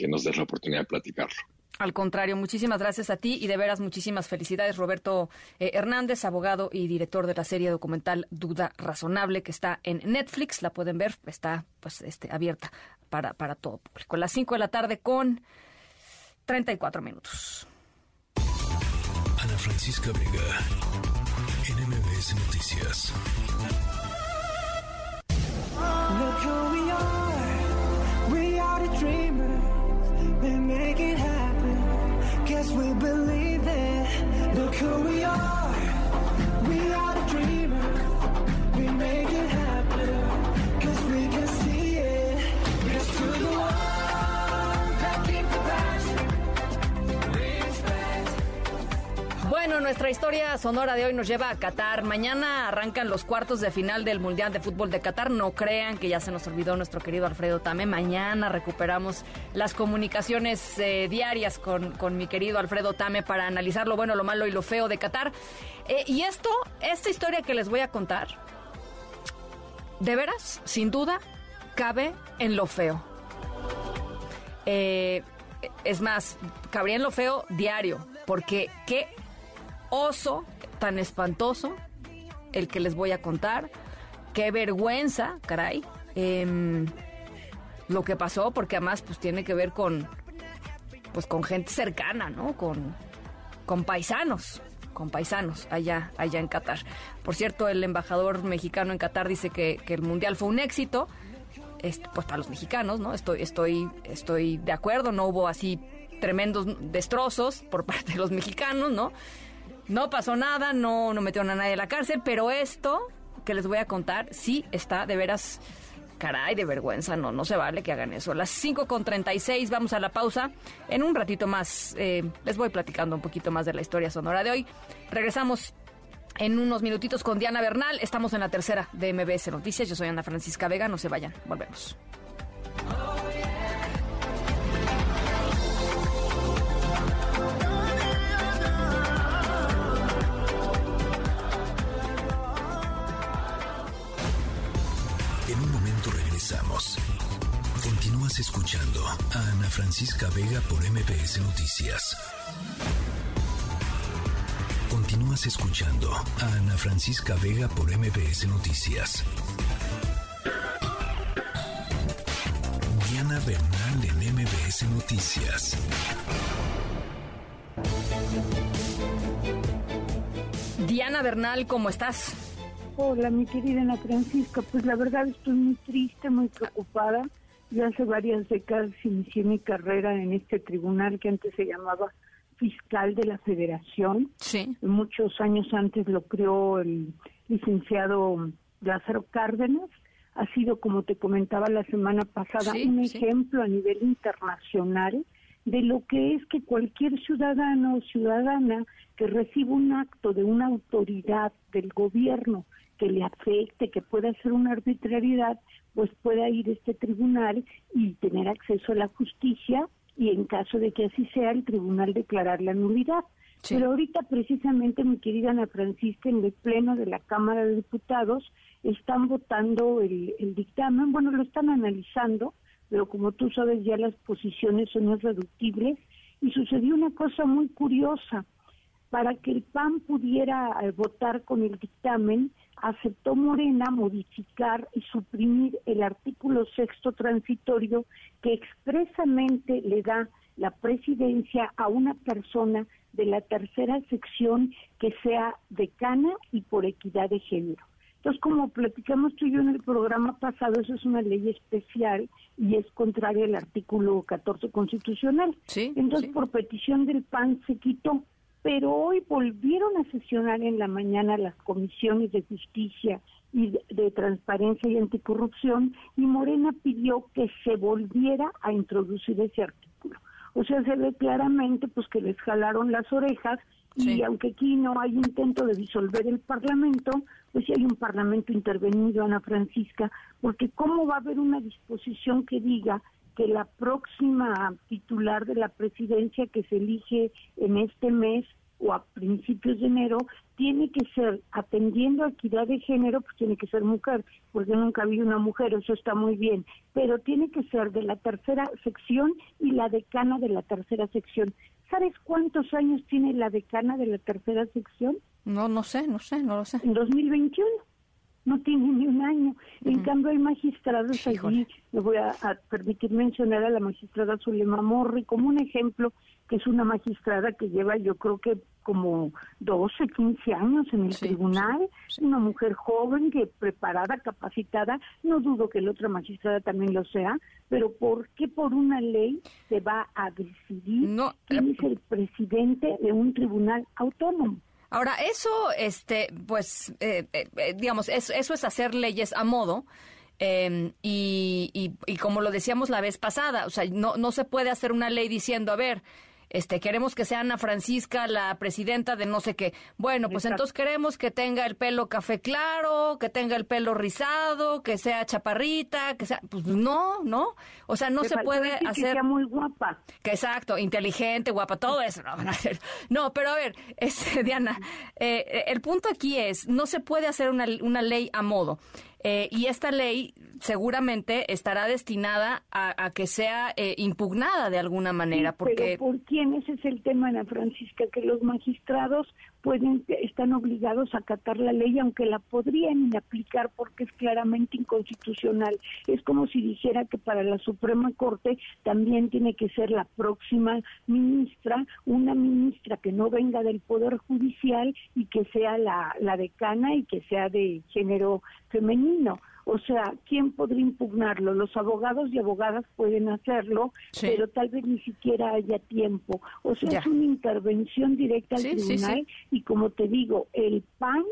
nos des la oportunidad de platicarlo. Al contrario, muchísimas gracias a ti y de veras muchísimas felicidades, Roberto eh, Hernández, abogado y director de la serie documental Duda Razonable, que está en Netflix. La pueden ver, está pues este, abierta para, para todo público. A las 5 de la tarde con 34 minutos. Ana Francisca Vega, NMBS Noticias. We believe it. Look who we are. Bueno, nuestra historia sonora de hoy nos lleva a Qatar. Mañana arrancan los cuartos de final del Mundial de Fútbol de Qatar. No crean que ya se nos olvidó nuestro querido Alfredo Tame. Mañana recuperamos las comunicaciones eh, diarias con, mi querido Alfredo Tame para analizar lo bueno, lo malo y lo feo de Qatar. Eh, y esto, esta historia que les voy a contar, de veras, sin duda, cabe en lo feo. Eh, es más, cabría en lo feo diario, porque qué oso tan espantoso el que les voy a contar. Qué vergüenza, caray. Em, lo que pasó, porque además pues tiene que ver con pues con gente cercana, ¿no? Con, con paisanos, con paisanos allá, allá en Qatar. Por cierto, el embajador mexicano en Qatar dice que, el mundial fue un éxito. pues para los mexicanos, ¿no? Estoy, estoy, estoy de acuerdo, no hubo así tremendos destrozos por parte de los mexicanos, ¿no? No pasó nada, no, no metieron a nadie a la cárcel, pero esto que les voy a contar sí está de veras caray, de vergüenza, no, no se vale que hagan eso. Las 5 con 36, vamos a la pausa. En un ratito más eh, les voy platicando un poquito más de la historia sonora de hoy. Regresamos en unos minutitos con Diana Bernal. Estamos en la tercera de MBS Noticias. Yo soy Ana Francisca Vega, no se vayan, volvemos. Escuchando a Ana Francisca Vega por MPS Noticias. Continúas escuchando a Ana Francisca Vega por MPS Noticias. Diana Bernal en MBS Noticias. Diana Bernal, ¿cómo estás? Hola, mi querida Ana Francisca. Pues la verdad estoy muy triste, muy preocupada. Ya hace varias décadas inicié mi carrera en este tribunal que antes se llamaba Fiscal de la Federación. Sí. Muchos años antes lo creó el licenciado Lázaro Cárdenas. Ha sido, como te comentaba la semana pasada, un ejemplo a nivel internacional de lo que es que cualquier ciudadano o ciudadana que reciba un acto de una autoridad del gobierno que le afecte, que pueda ser una arbitrariedad, pues pueda ir este tribunal y tener acceso a la justicia y en caso de que así sea, el tribunal declarar la nulidad. Pero ahorita precisamente, mi querida Ana Francisca, en el Pleno de la Cámara de Diputados, están votando el, el dictamen, bueno, lo están analizando, pero como tú sabes ya las posiciones son irreductibles y sucedió una cosa muy curiosa. Para que el PAN pudiera eh, votar con el dictamen, aceptó Morena modificar y suprimir el artículo sexto transitorio que expresamente le da la presidencia a una persona de la tercera sección que sea decana y por equidad de género. Entonces, como platicamos tú y yo en el programa pasado, eso es una ley especial y es contraria al artículo 14 constitucional. Entonces, por petición del PAN se quitó pero hoy volvieron a sesionar en la mañana las comisiones de justicia y de, transparencia y anticorrupción y Morena pidió que se volviera a introducir ese artículo. O sea, se ve claramente pues que les jalaron las orejas y aunque aquí no hay intento de disolver el Parlamento, pues sí hay un Parlamento intervenido, Ana Francisca, porque ¿cómo va a haber una disposición que diga que la próxima titular de la presidencia que se elige en este mes o a principios de enero tiene que ser, atendiendo a equidad de género, pues tiene que ser mujer, porque nunca habido una mujer, eso está muy bien, pero tiene que ser de la tercera sección y la decana de la tercera sección. ¿Sabes cuántos años tiene la decana de la tercera sección? No, no sé, no sé, no lo sé. En 2021 no tiene ni un año. En cambio, hay magistrados allí, me voy a, permitir mencionar a la magistrada Zulema Morri como un ejemplo, que es una magistrada que lleva, yo creo que como 12, 15 años en el tribunal, una mujer joven, que preparada, capacitada, no dudo que la otra magistrada también lo sea, pero ¿por qué por una ley se va a decidir quién es el presidente de un tribunal autónomo? Ahora, eso, este, pues, eh, eh, eh, digamos, eso, eso, es hacer leyes a modo. Em, y, y, y, como lo decíamos la vez pasada, o sea, no, no se puede hacer una ley diciendo, a ver, este, queremos que sea Ana Francisca la presidenta de no sé qué. Bueno, pues entonces queremos que tenga el pelo café claro, que tenga el pelo rizado, que sea chaparrita, que sea, pues no, no. O sea, no se puede hacer. Que sea muy guapa. Que exacto, inteligente, guapa, todo eso. No, no pero a ver, este, Diana, eh, el punto aquí es, no se puede hacer una, una ley a modo. Eh, y esta ley seguramente estará destinada a, que sea eh, impugnada de alguna manera. porque... Pero ¿por quién? Ese es el tema, Ana Francisca, que los magistrados pueden están obligados a acatar la ley aunque la podrían aplicar porque es claramente inconstitucional. Es como si dijera que para la Suprema Corte también tiene que ser la próxima ministra, una ministra que no venga del Poder Judicial y que sea la, la decana y que sea de género femenino. O sea, ¿quién podría impugnarlo? Los abogados y abogadas pueden hacerlo, pero tal vez ni siquiera haya tiempo. O sea, es una intervención directa al tribunal y como te digo, el PAN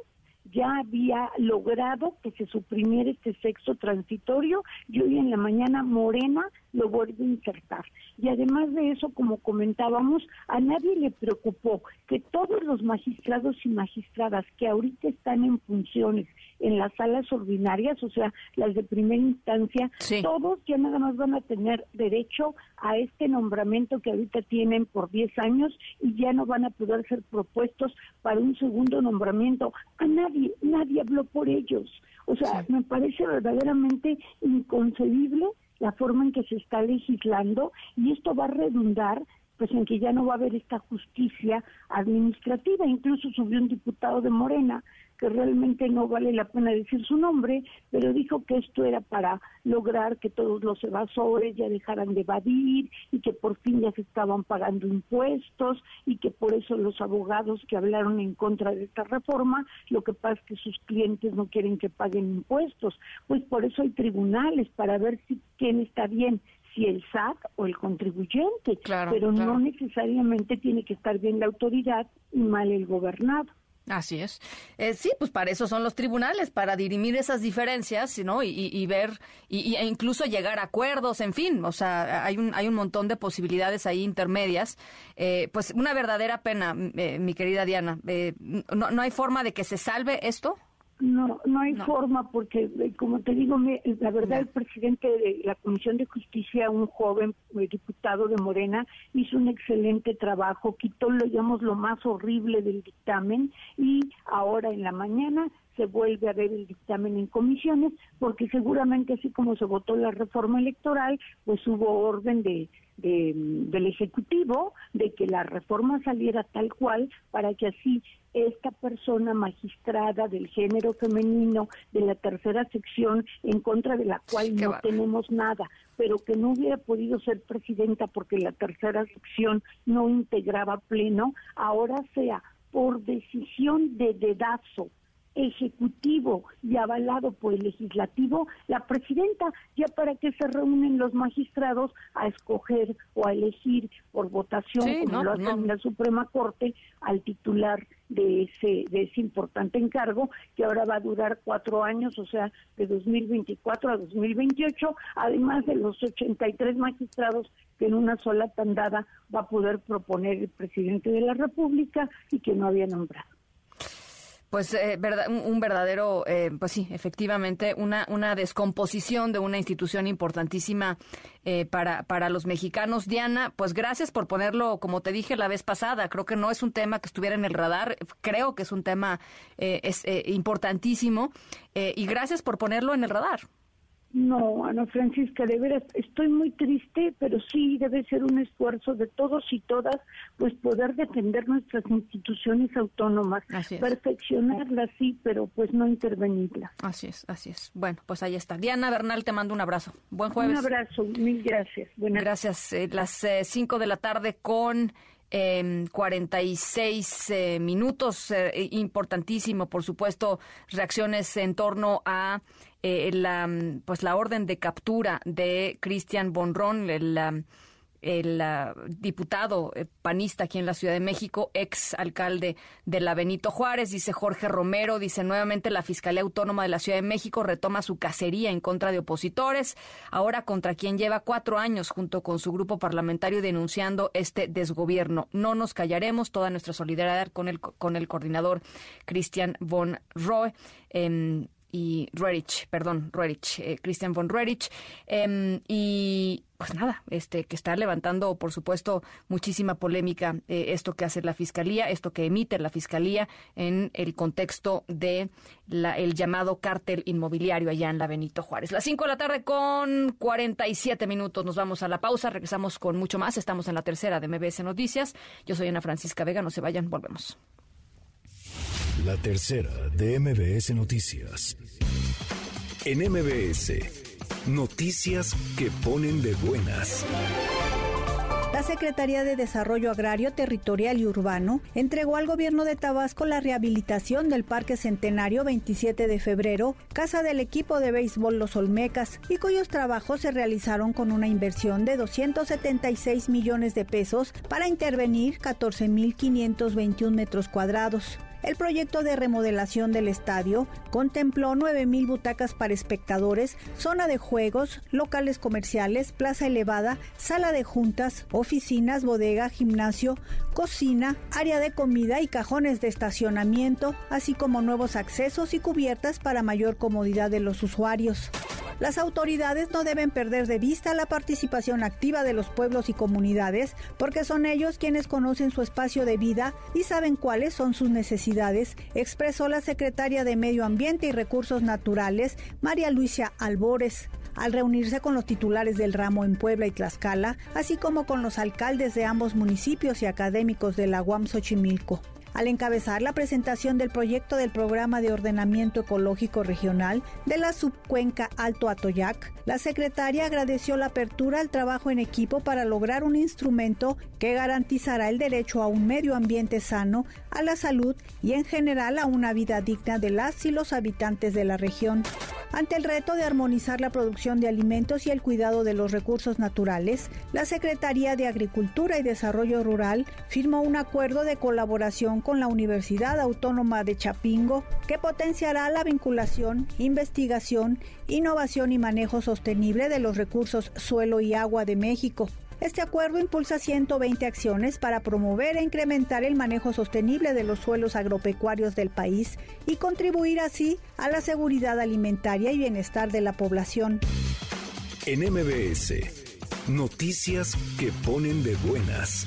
ya había logrado que se suprimiera este sexo transitorio y hoy en la mañana Morena lo vuelve a insertar. Y además de eso, como comentábamos, a nadie le preocupó que todos los magistrados y magistradas que ahorita están en funciones en las salas ordinarias, o sea, las de primera instancia, todos ya nada más van a tener derecho a este nombramiento que ahorita tienen por 10 años y ya no van a poder ser propuestos para un segundo nombramiento. A nadie, nadie habló por ellos. O sea, me parece verdaderamente inconcebible la forma en que se está legislando y esto va a redundar pues en que ya no va a haber esta justicia administrativa. Incluso subió un diputado de Morena que realmente no vale la pena decir su nombre, pero dijo que esto era para lograr que todos los evasores ya dejaran de evadir y que por fin ya se estaban pagando impuestos y que por eso los abogados que hablaron en contra de esta reforma, lo que pasa es que sus clientes no quieren que paguen impuestos. Pues por eso hay tribunales para ver si quién está bien, si el SAT o el contribuyente, pero no necesariamente tiene que estar bien la autoridad y mal el gobernado. Así es. Eh, sí, pues para eso son los tribunales, para dirimir esas diferencias, ¿no? Y, ver, y, e incluso llegar a acuerdos, en fin, o sea, hay un, hay un montón de posibilidades ahí intermedias. Eh, pues una verdadera pena, eh, mi querida Diana. no, ¿No hay forma de que se salve esto? No, no hay forma porque, eh, como te digo, la verdad el presidente de la Comisión de Justicia, un joven eh, diputado de Morena, hizo un excelente trabajo, quitó, lo digamos, lo más horrible del dictamen y ahora en la mañana se vuelve a ver el dictamen en comisiones, porque seguramente así como se votó la reforma electoral, pues hubo orden de, del Ejecutivo de que la reforma saliera tal cual para que así esta persona magistrada del género femenino de la tercera sección en contra de la cual no tenemos nada, pero que no hubiera podido ser presidenta porque la tercera sección no integraba pleno, ahora sea por decisión de dedazo ejecutivo y avalado por el legislativo, la presidenta, ya para que se reúnen los magistrados a escoger o a elegir por votación, como lo hacen en la Suprema Corte, al titular de ese, de ese importante encargo, que ahora va a durar cuatro años, o sea, de 2024 a 2028, además de los 83 magistrados que en una sola tandada va a poder proponer el presidente de la República y que no había nombrado. Pues eh, un verdadero, eh, pues sí, efectivamente, una, una descomposición de una institución importantísima eh, para, para los mexicanos. Diana, pues gracias por ponerlo, como te dije la vez pasada, creo que no es un tema que estuviera en el radar, creo que es un tema es, importantísimo y gracias por ponerlo en el radar. No, Ana Francisca, de veras, estoy muy triste, pero sí debe ser un esfuerzo de todos y todas, pues poder defender nuestras instituciones autónomas, perfeccionarlas sí, pero pues no intervenirlas. Así es, así es. Bueno, pues ahí está. Diana Bernal, te mando un abrazo. Buen jueves. Un abrazo, mil gracias. Buenas. Gracias. Eh, las 5 eh, de la tarde con eh, 46 eh, minutos. Eh, importantísimo, por supuesto, reacciones en torno a eh, la, pues la orden de captura de Cristian Bonrón, el, el diputado eh, panista aquí en la Ciudad de México, ex alcalde de la Benito Juárez, dice Jorge Romero, dice nuevamente la Fiscalía Autónoma de la Ciudad de México retoma su cacería en contra de opositores, ahora contra quien lleva cuatro años junto con su grupo parlamentario denunciando este desgobierno. No nos callaremos, toda nuestra solidaridad con el, con el coordinador Cristian Von Roe. Em, y Ruerich, perdón, Ruerich, eh, Christian von Ruerich. Em, y pues nada, este que está levantando, por supuesto, muchísima polémica eh, esto que hace la Fiscalía, esto que emite la Fiscalía en el contexto de la, el llamado cártel inmobiliario allá en la Benito Juárez. Las 5 de la tarde con 47 minutos. Nos vamos a la pausa, regresamos con mucho más. Estamos en la tercera de MBS Noticias. Yo soy Ana Francisca Vega, no se vayan, volvemos. La tercera de MBS Noticias. En MBS, noticias que ponen de buenas. La Secretaría de Desarrollo Agrario, Territorial y Urbano entregó al gobierno de Tabasco la rehabilitación del Parque Centenario 27 de febrero, casa del equipo de béisbol Los Olmecas, y cuyos trabajos se realizaron con una inversión de 276 millones de pesos para intervenir 14.521 metros cuadrados. El proyecto de remodelación del estadio contempló 9.000 butacas para espectadores, zona de juegos, locales comerciales, plaza elevada, sala de juntas, oficinas, bodega, gimnasio, cocina, área de comida y cajones de estacionamiento, así como nuevos accesos y cubiertas para mayor comodidad de los usuarios. Las autoridades no deben perder de vista la participación activa de los pueblos y comunidades, porque son ellos quienes conocen su espacio de vida y saben cuáles son sus necesidades, expresó la secretaria de Medio Ambiente y Recursos Naturales, María Luisa Albores al reunirse con los titulares del ramo en Puebla y Tlaxcala, así como con los alcaldes de ambos municipios y académicos de la UAM Xochimilco. Al encabezar la presentación del proyecto del Programa de Ordenamiento Ecológico Regional de la subcuenca Alto Atoyac, la secretaria agradeció la apertura al trabajo en equipo para lograr un instrumento que garantizará el derecho a un medio ambiente sano, a la salud y en general a una vida digna de las y los habitantes de la región. Ante el reto de armonizar la producción de alimentos y el cuidado de los recursos naturales, la Secretaría de Agricultura y Desarrollo Rural firmó un acuerdo de colaboración con la Universidad Autónoma de Chapingo que potenciará la vinculación, investigación, innovación y manejo sostenible de los recursos suelo y agua de México. Este acuerdo impulsa 120 acciones para promover e incrementar el manejo sostenible de los suelos agropecuarios del país y contribuir así a la seguridad alimentaria y bienestar de la población. En MBS, noticias que ponen de buenas.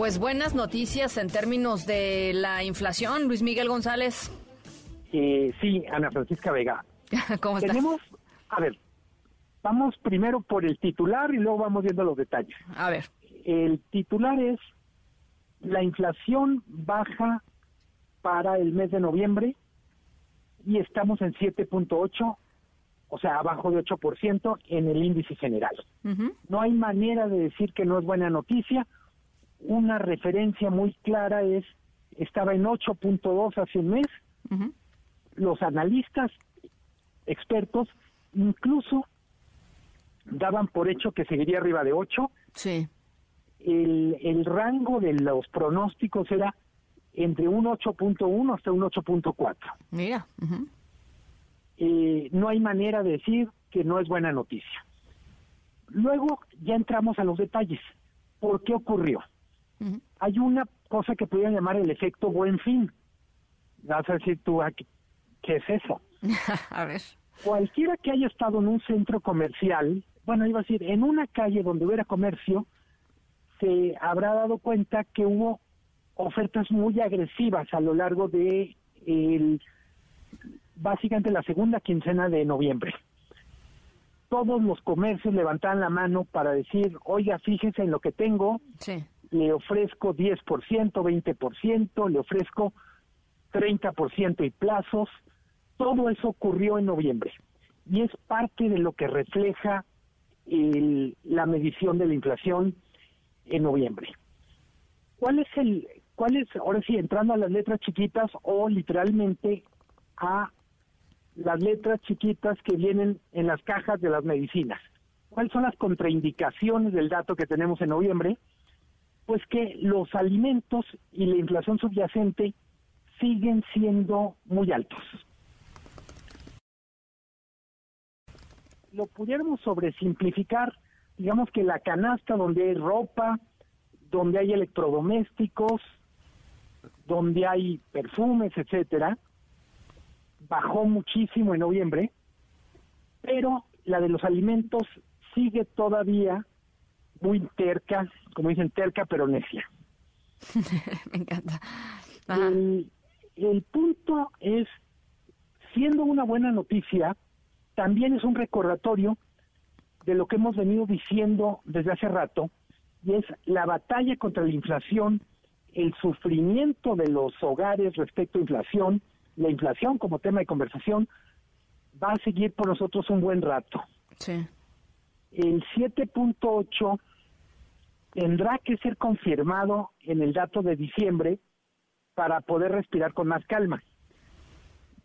Pues buenas noticias en términos de la inflación, Luis Miguel González. Eh, sí, Ana Francisca Vega. ¿Cómo estás? Tenemos, a ver, vamos primero por el titular y luego vamos viendo los detalles. A ver. El titular es la inflación baja para el mes de noviembre y estamos en 7.8, o sea, abajo de 8% en el índice general. No hay manera de decir que no es buena noticia. Una referencia muy clara es, estaba en 8.2 hace un mes. Los analistas expertos incluso daban por hecho que seguiría arriba de 8. Sí. El, el rango de los pronósticos era entre un 8.1 hasta un 8.4. Mira. Eh, no hay manera de decir que no es buena noticia. Luego ya entramos a los detalles. ¿Por qué ocurrió? Hay una cosa que podrían llamar el efecto buen fin. Vas a decir tú, ¿qué, qué es eso? a ver. Cualquiera que haya estado en un centro comercial, bueno, iba a decir, en una calle donde hubiera comercio, se habrá dado cuenta que hubo ofertas muy agresivas a lo largo de el, básicamente la segunda quincena de noviembre. Todos los comercios levantaban la mano para decir, oiga, fíjese en lo que tengo, sí. Le ofrezco 10%, 20%, le ofrezco 30% y plazos. Todo eso ocurrió en noviembre y es parte de lo que refleja el, la medición de la inflación en noviembre. ¿Cuál es el, cuál es, ahora sí, entrando a las letras chiquitas o literalmente a las letras chiquitas que vienen en las cajas de las medicinas? ¿Cuáles son las contraindicaciones del dato que tenemos en noviembre? Pues que los alimentos y la inflación subyacente siguen siendo muy altos. Lo pudiéramos sobresimplificar, digamos que la canasta donde hay ropa, donde hay electrodomésticos, donde hay perfumes, etcétera, bajó muchísimo en noviembre, pero la de los alimentos sigue todavía muy terca, como dicen terca pero necia. Me encanta. El, el punto es, siendo una buena noticia, también es un recordatorio de lo que hemos venido diciendo desde hace rato, y es la batalla contra la inflación, el sufrimiento de los hogares respecto a inflación, la inflación como tema de conversación, va a seguir por nosotros un buen rato. Sí. El 7.8 tendrá que ser confirmado en el dato de diciembre para poder respirar con más calma.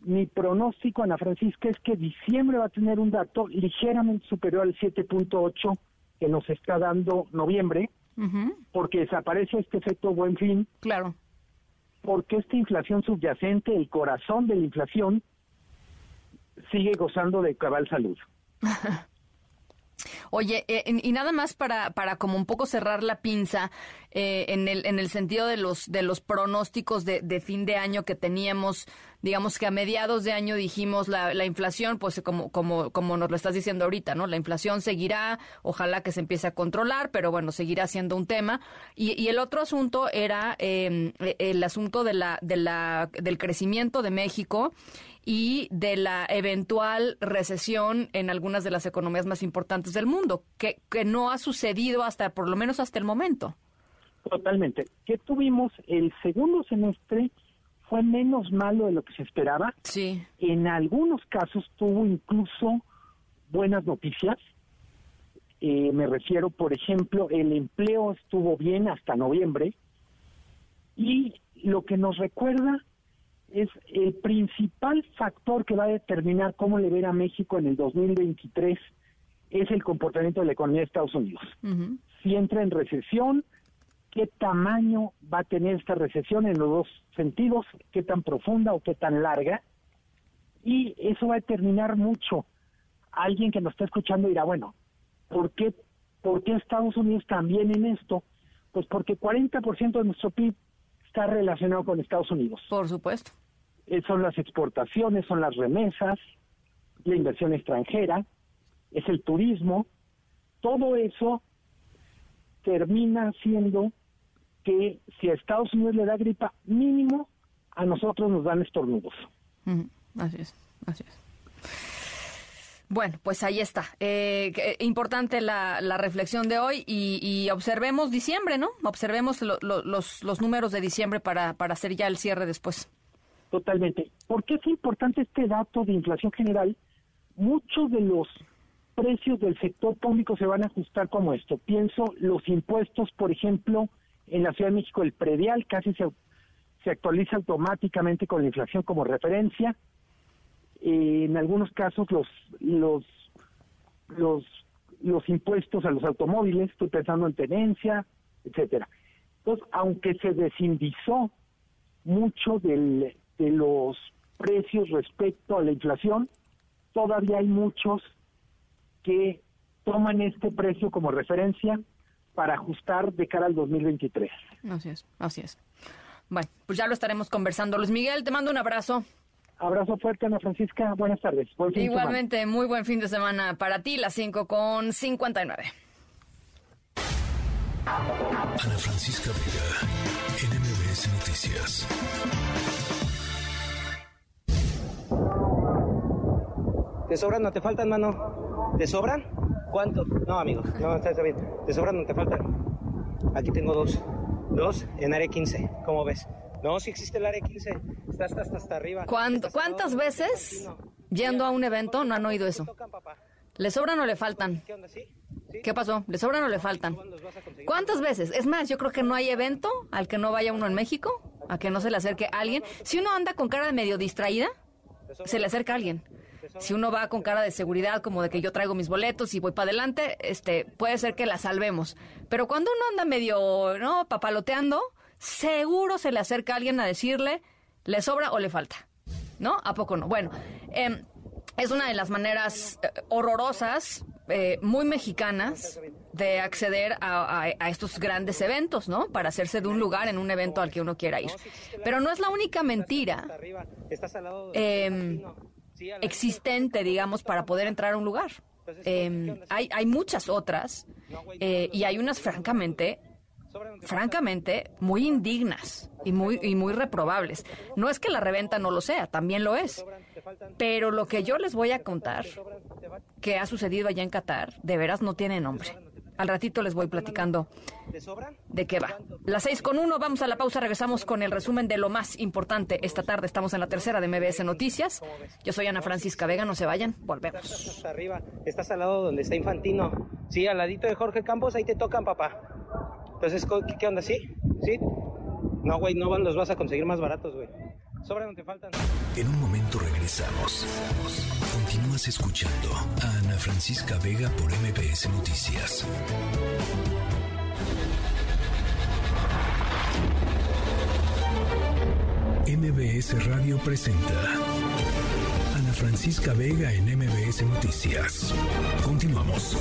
Mi pronóstico, Ana Francisca, es que diciembre va a tener un dato ligeramente superior al 7.8 que nos está dando noviembre, porque desaparece este efecto buen fin. Claro. Porque esta inflación subyacente, el corazón de la inflación, sigue gozando de cabal salud. Oye, eh, y nada más para, para como un poco cerrar la pinza eh, en, el, en el sentido de los, de los pronósticos de, de, fin de año que teníamos, digamos que a mediados de año dijimos la, la inflación, pues como, como, como nos lo estás diciendo ahorita, ¿no? La inflación seguirá, ojalá que se empiece a controlar, pero bueno, seguirá siendo un tema. Y, y el otro asunto era eh, el asunto de la, de la, del crecimiento de México y de la eventual recesión en algunas de las economías más importantes del mundo, que, que no ha sucedido hasta, por lo menos hasta el momento. Totalmente. ¿Qué tuvimos? El segundo semestre fue menos malo de lo que se esperaba. Sí. En algunos casos tuvo incluso buenas noticias. Eh, me refiero, por ejemplo, el empleo estuvo bien hasta noviembre. Y lo que nos recuerda es el principal factor que va a determinar cómo le ver a México en el 2023 es el comportamiento de la economía de Estados Unidos. Si entra en recesión, qué tamaño va a tener esta recesión en los dos sentidos, qué tan profunda o qué tan larga, y eso va a determinar mucho. Alguien que nos está escuchando dirá, bueno, ¿por qué, por qué Estados Unidos también en esto? Pues porque 40% de nuestro PIB está relacionado con Estados Unidos. Por supuesto. Eh, son las exportaciones, son las remesas, la inversión extranjera, es el turismo. Todo eso termina siendo que si a Estados Unidos le da gripa, mínimo a nosotros nos dan estornudos. Así es, así es. Bueno, pues ahí está. Eh, importante la, la, reflexión de hoy y, observemos diciembre, ¿no? Observemos lo, lo, los, los números de diciembre para, para hacer ya el cierre después. Totalmente. ¿Por qué es importante este dato de inflación general? Muchos de los precios del sector público se van a ajustar como esto. Pienso los impuestos, por ejemplo, en la Ciudad de México el predial casi se, se actualiza automáticamente con la inflación como referencia en algunos casos los los los los impuestos a los automóviles, estoy pensando en tenencia, etcétera. Entonces, aunque se desindizó mucho del, de los precios respecto a la inflación, todavía hay muchos que toman este precio como referencia para ajustar de cara al 2023. Así es, así es. Bueno, pues ya lo estaremos conversando. Luis Miguel, te mando un abrazo. Abrazo fuerte, Ana Francisca. Buenas tardes. Igualmente, muy buen fin de semana para ti, las 5 con 59. Ana Francisca Vega, NMBS Noticias. ¿Te sobran? ¿No te faltan, mano? ¿Te sobran? ¿Cuánto? No, amigo, no, está bien. ¿Te sobran? ¿No te faltan? Aquí tengo dos. Dos en área 15. ¿Cómo ves? No, sí existe el área 15. Está hasta, hasta, hasta arriba. ¿Cuántas veces yendo a un evento no han oído eso? ¿Le sobran o le faltan? ¿Qué pasó? ¿Le sobran o le faltan? ¿Cuántas veces? Es más, yo creo que no hay evento al que no vaya uno en México, a que no se le acerque a alguien. Si uno anda con cara de medio distraída, se le acerca a alguien. Si uno va con cara de seguridad, como de que yo traigo mis boletos y voy para adelante, este, puede ser que la salvemos. Pero cuando uno anda medio, ¿no? Papaloteando, seguro se le acerca alguien a decirle, ¿le sobra o le falta? ¿No? ¿A poco no? Bueno, eh, es una de las maneras eh, horrorosas, eh, muy mexicanas, de acceder a, estos grandes eventos, ¿no? Para hacerse de un lugar en un evento al que uno quiera ir. Pero no es la única mentira eh, existente, digamos, para poder entrar a un lugar. hay, hay muchas otras y hay unas, francamente, francamente, muy indignas y muy, y muy reprobables. No es que la reventa no lo sea, también lo es. Pero lo que yo les voy a contar, que ha sucedido allá en Qatar, de veras no tiene nombre. Al ratito les voy platicando de qué va. Las seis con uno, vamos a la pausa, regresamos con el resumen de lo más importante esta tarde. Estamos en la tercera de MBS Noticias. Yo soy Ana Francisca Vega, no se vayan, volvemos. Arriba, estás al lado donde está Infantino. Sí, al ladito de Jorge Campos, ahí te tocan, papá. Entonces, ¿qué, onda? ¿Sí? ¿Sí? No, güey, no los vas a conseguir más baratos, güey. Sobra no te faltan. En un momento regresamos. Continúas escuchando a Ana Francisca Vega por MBS Noticias. MBS Radio presenta Ana Francisca Vega en MBS Noticias. Continuamos.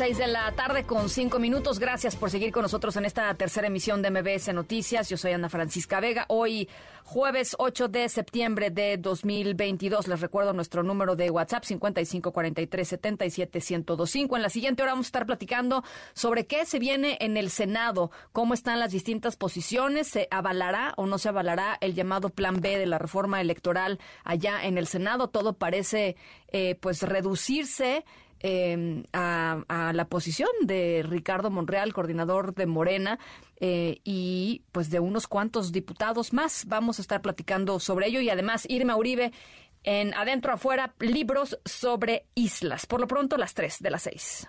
6 de la tarde con cinco minutos. Gracias por seguir con nosotros en esta tercera emisión de MBS Noticias. Yo soy Ana Francisca Vega. Hoy, jueves 8 de septiembre de 2022. Les recuerdo nuestro número de WhatsApp 5543771025. En la siguiente hora vamos a estar platicando sobre qué se viene en el Senado, cómo están las distintas posiciones, se avalará o no se avalará el llamado Plan B de la reforma electoral allá en el Senado. Todo parece eh, pues reducirse Em, a, la posición de Ricardo Monreal, coordinador de Morena, eh, y pues de unos cuantos diputados más. Vamos a estar platicando sobre ello y además Irma Uribe en Adentro Afuera, libros sobre islas. Por lo pronto, las tres de las seis.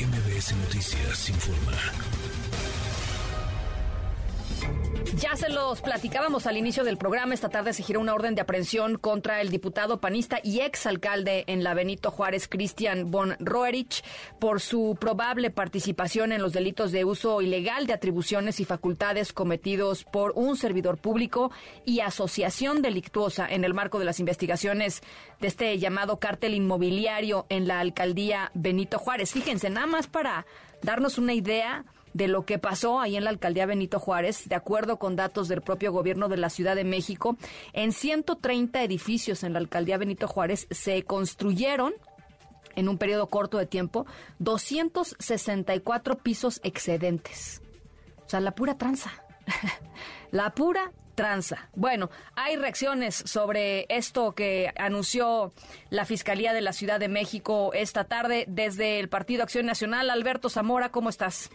MBS Noticias informa. Ya se los platicábamos al inicio del programa. Esta tarde se giró una orden de aprehensión contra el diputado panista y exalcalde en la Benito Juárez, Cristian von Roerich, por su probable participación en los delitos de uso ilegal de atribuciones y facultades cometidos por un servidor público y asociación delictuosa en el marco de las investigaciones de este llamado cártel inmobiliario en la alcaldía Benito Juárez. Fíjense, nada más para darnos una idea de lo que pasó ahí en la alcaldía Benito Juárez, de acuerdo con datos del propio gobierno de la Ciudad de México, en 130 edificios en la alcaldía Benito Juárez se construyeron en un periodo corto de tiempo 264 pisos excedentes. O sea, la pura tranza. la pura tranza. Bueno, hay reacciones sobre esto que anunció la Fiscalía de la Ciudad de México esta tarde desde el Partido Acción Nacional. Alberto Zamora, ¿cómo estás?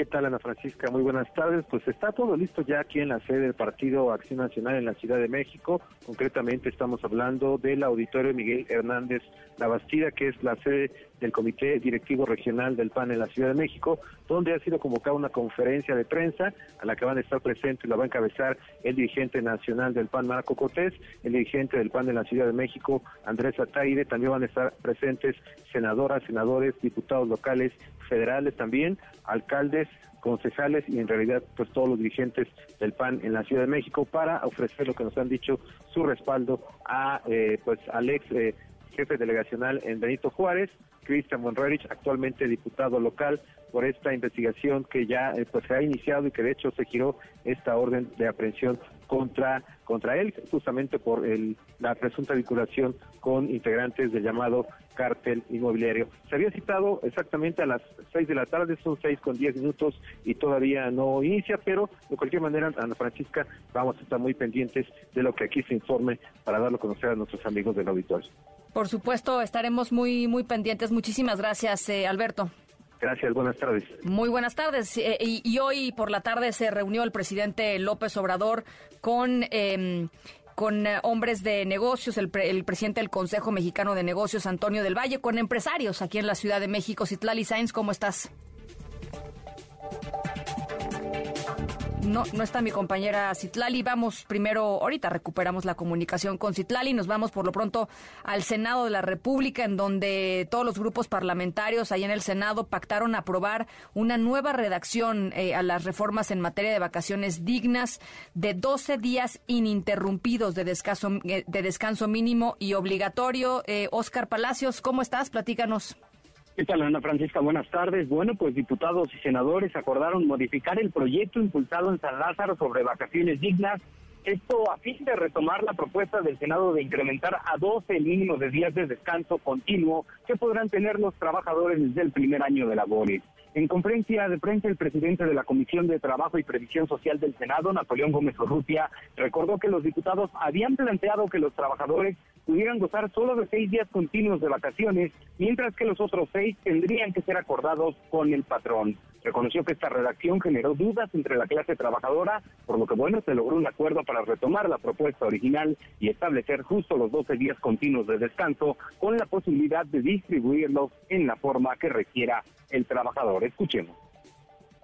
¿Qué tal, Ana Francisca? Muy buenas tardes. Pues está todo listo ya aquí en la sede del Partido Acción Nacional en la Ciudad de México. Concretamente estamos hablando del Auditorio Miguel Hernández La Bastida, que es la sede del Comité Directivo Regional del PAN en la Ciudad de México, donde ha sido convocada una conferencia de prensa a la que van a estar presentes y la va a encabezar el dirigente nacional del PAN, Marco Cortés, el dirigente del PAN de la Ciudad de México, Andrés Ataide, también van a estar presentes senadoras, senadores, diputados locales, federales también, alcaldes, concejales y en realidad pues todos los dirigentes del PAN en la Ciudad de México para ofrecer lo que nos han dicho su respaldo a eh, pues al ex eh, jefe delegacional en Benito Juárez, Cristian Monroerich, actualmente diputado local por esta investigación que ya eh, pues se ha iniciado y que de hecho se giró esta orden de aprehensión contra contra él justamente por el, la presunta vinculación con integrantes del llamado cártel inmobiliario. Se había citado exactamente a las seis de la tarde, son seis con diez minutos y todavía no inicia, pero de cualquier manera, Ana Francisca, vamos a estar muy pendientes de lo que aquí se informe para darlo a conocer a nuestros amigos del auditorio. Por supuesto, estaremos muy, muy pendientes. Muchísimas gracias, eh, Alberto. Gracias, buenas tardes. Muy buenas tardes. Eh, y, hoy por la tarde se reunió el presidente López Obrador con... Em, con eh, hombres de negocios, el, el, presidente del Consejo Mexicano de Negocios, Antonio del Valle, con empresarios aquí en la Ciudad de México. Citlali Sainz, ¿cómo estás? No, no está mi compañera Citlali. Vamos primero, ahorita recuperamos la comunicación con Citlali. Nos vamos por lo pronto al Senado de la República, en donde todos los grupos parlamentarios ahí en el Senado pactaron aprobar una nueva redacción eh, a las reformas en materia de vacaciones dignas de 12 días ininterrumpidos de descanso, eh, de descanso mínimo y obligatorio. Eh, Oscar Palacios, ¿cómo estás? Platícanos. ¿Qué tal, Ana Francisca? Buenas tardes. Bueno, pues diputados y senadores acordaron modificar el proyecto impulsado en San Lázaro sobre vacaciones dignas Esto a fin de retomar la propuesta del Senado de incrementar a 12 el mínimo de días de descanso continuo que podrán tener los trabajadores desde el primer año de labores. En conferencia de prensa, el presidente de la Comisión de Trabajo y Previsión Social del Senado, Napoleón Gómez Urrutia, recordó que los diputados habían planteado que los trabajadores pudieran gozar solo de seis días continuos de vacaciones, mientras que los otros seis tendrían que ser acordados con el patrón. Reconoció que esta redacción generó dudas entre la clase trabajadora, por lo que bueno, se logró un acuerdo para retomar la propuesta original y establecer justo los 12 días continuos de descanso con la posibilidad de distribuirlos en la forma que requiera el trabajador. Escuchemos.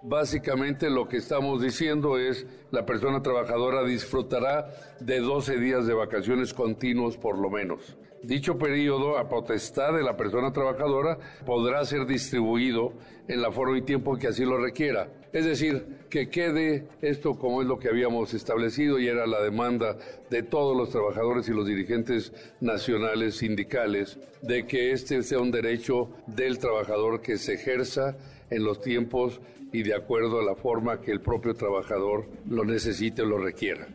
Básicamente lo que estamos diciendo es la persona trabajadora disfrutará de 12 días de vacaciones continuos por lo menos. Dicho periodo, a potestad de la persona trabajadora, podrá ser distribuido en la forma y tiempo que así lo requiera. Es decir, que quede esto como es lo que habíamos establecido y era la demanda de todos los trabajadores y los dirigentes nacionales sindicales de que este sea un derecho del trabajador que se ejerza en los tiempos y de acuerdo a la forma que el propio trabajador lo necesite o lo requiera.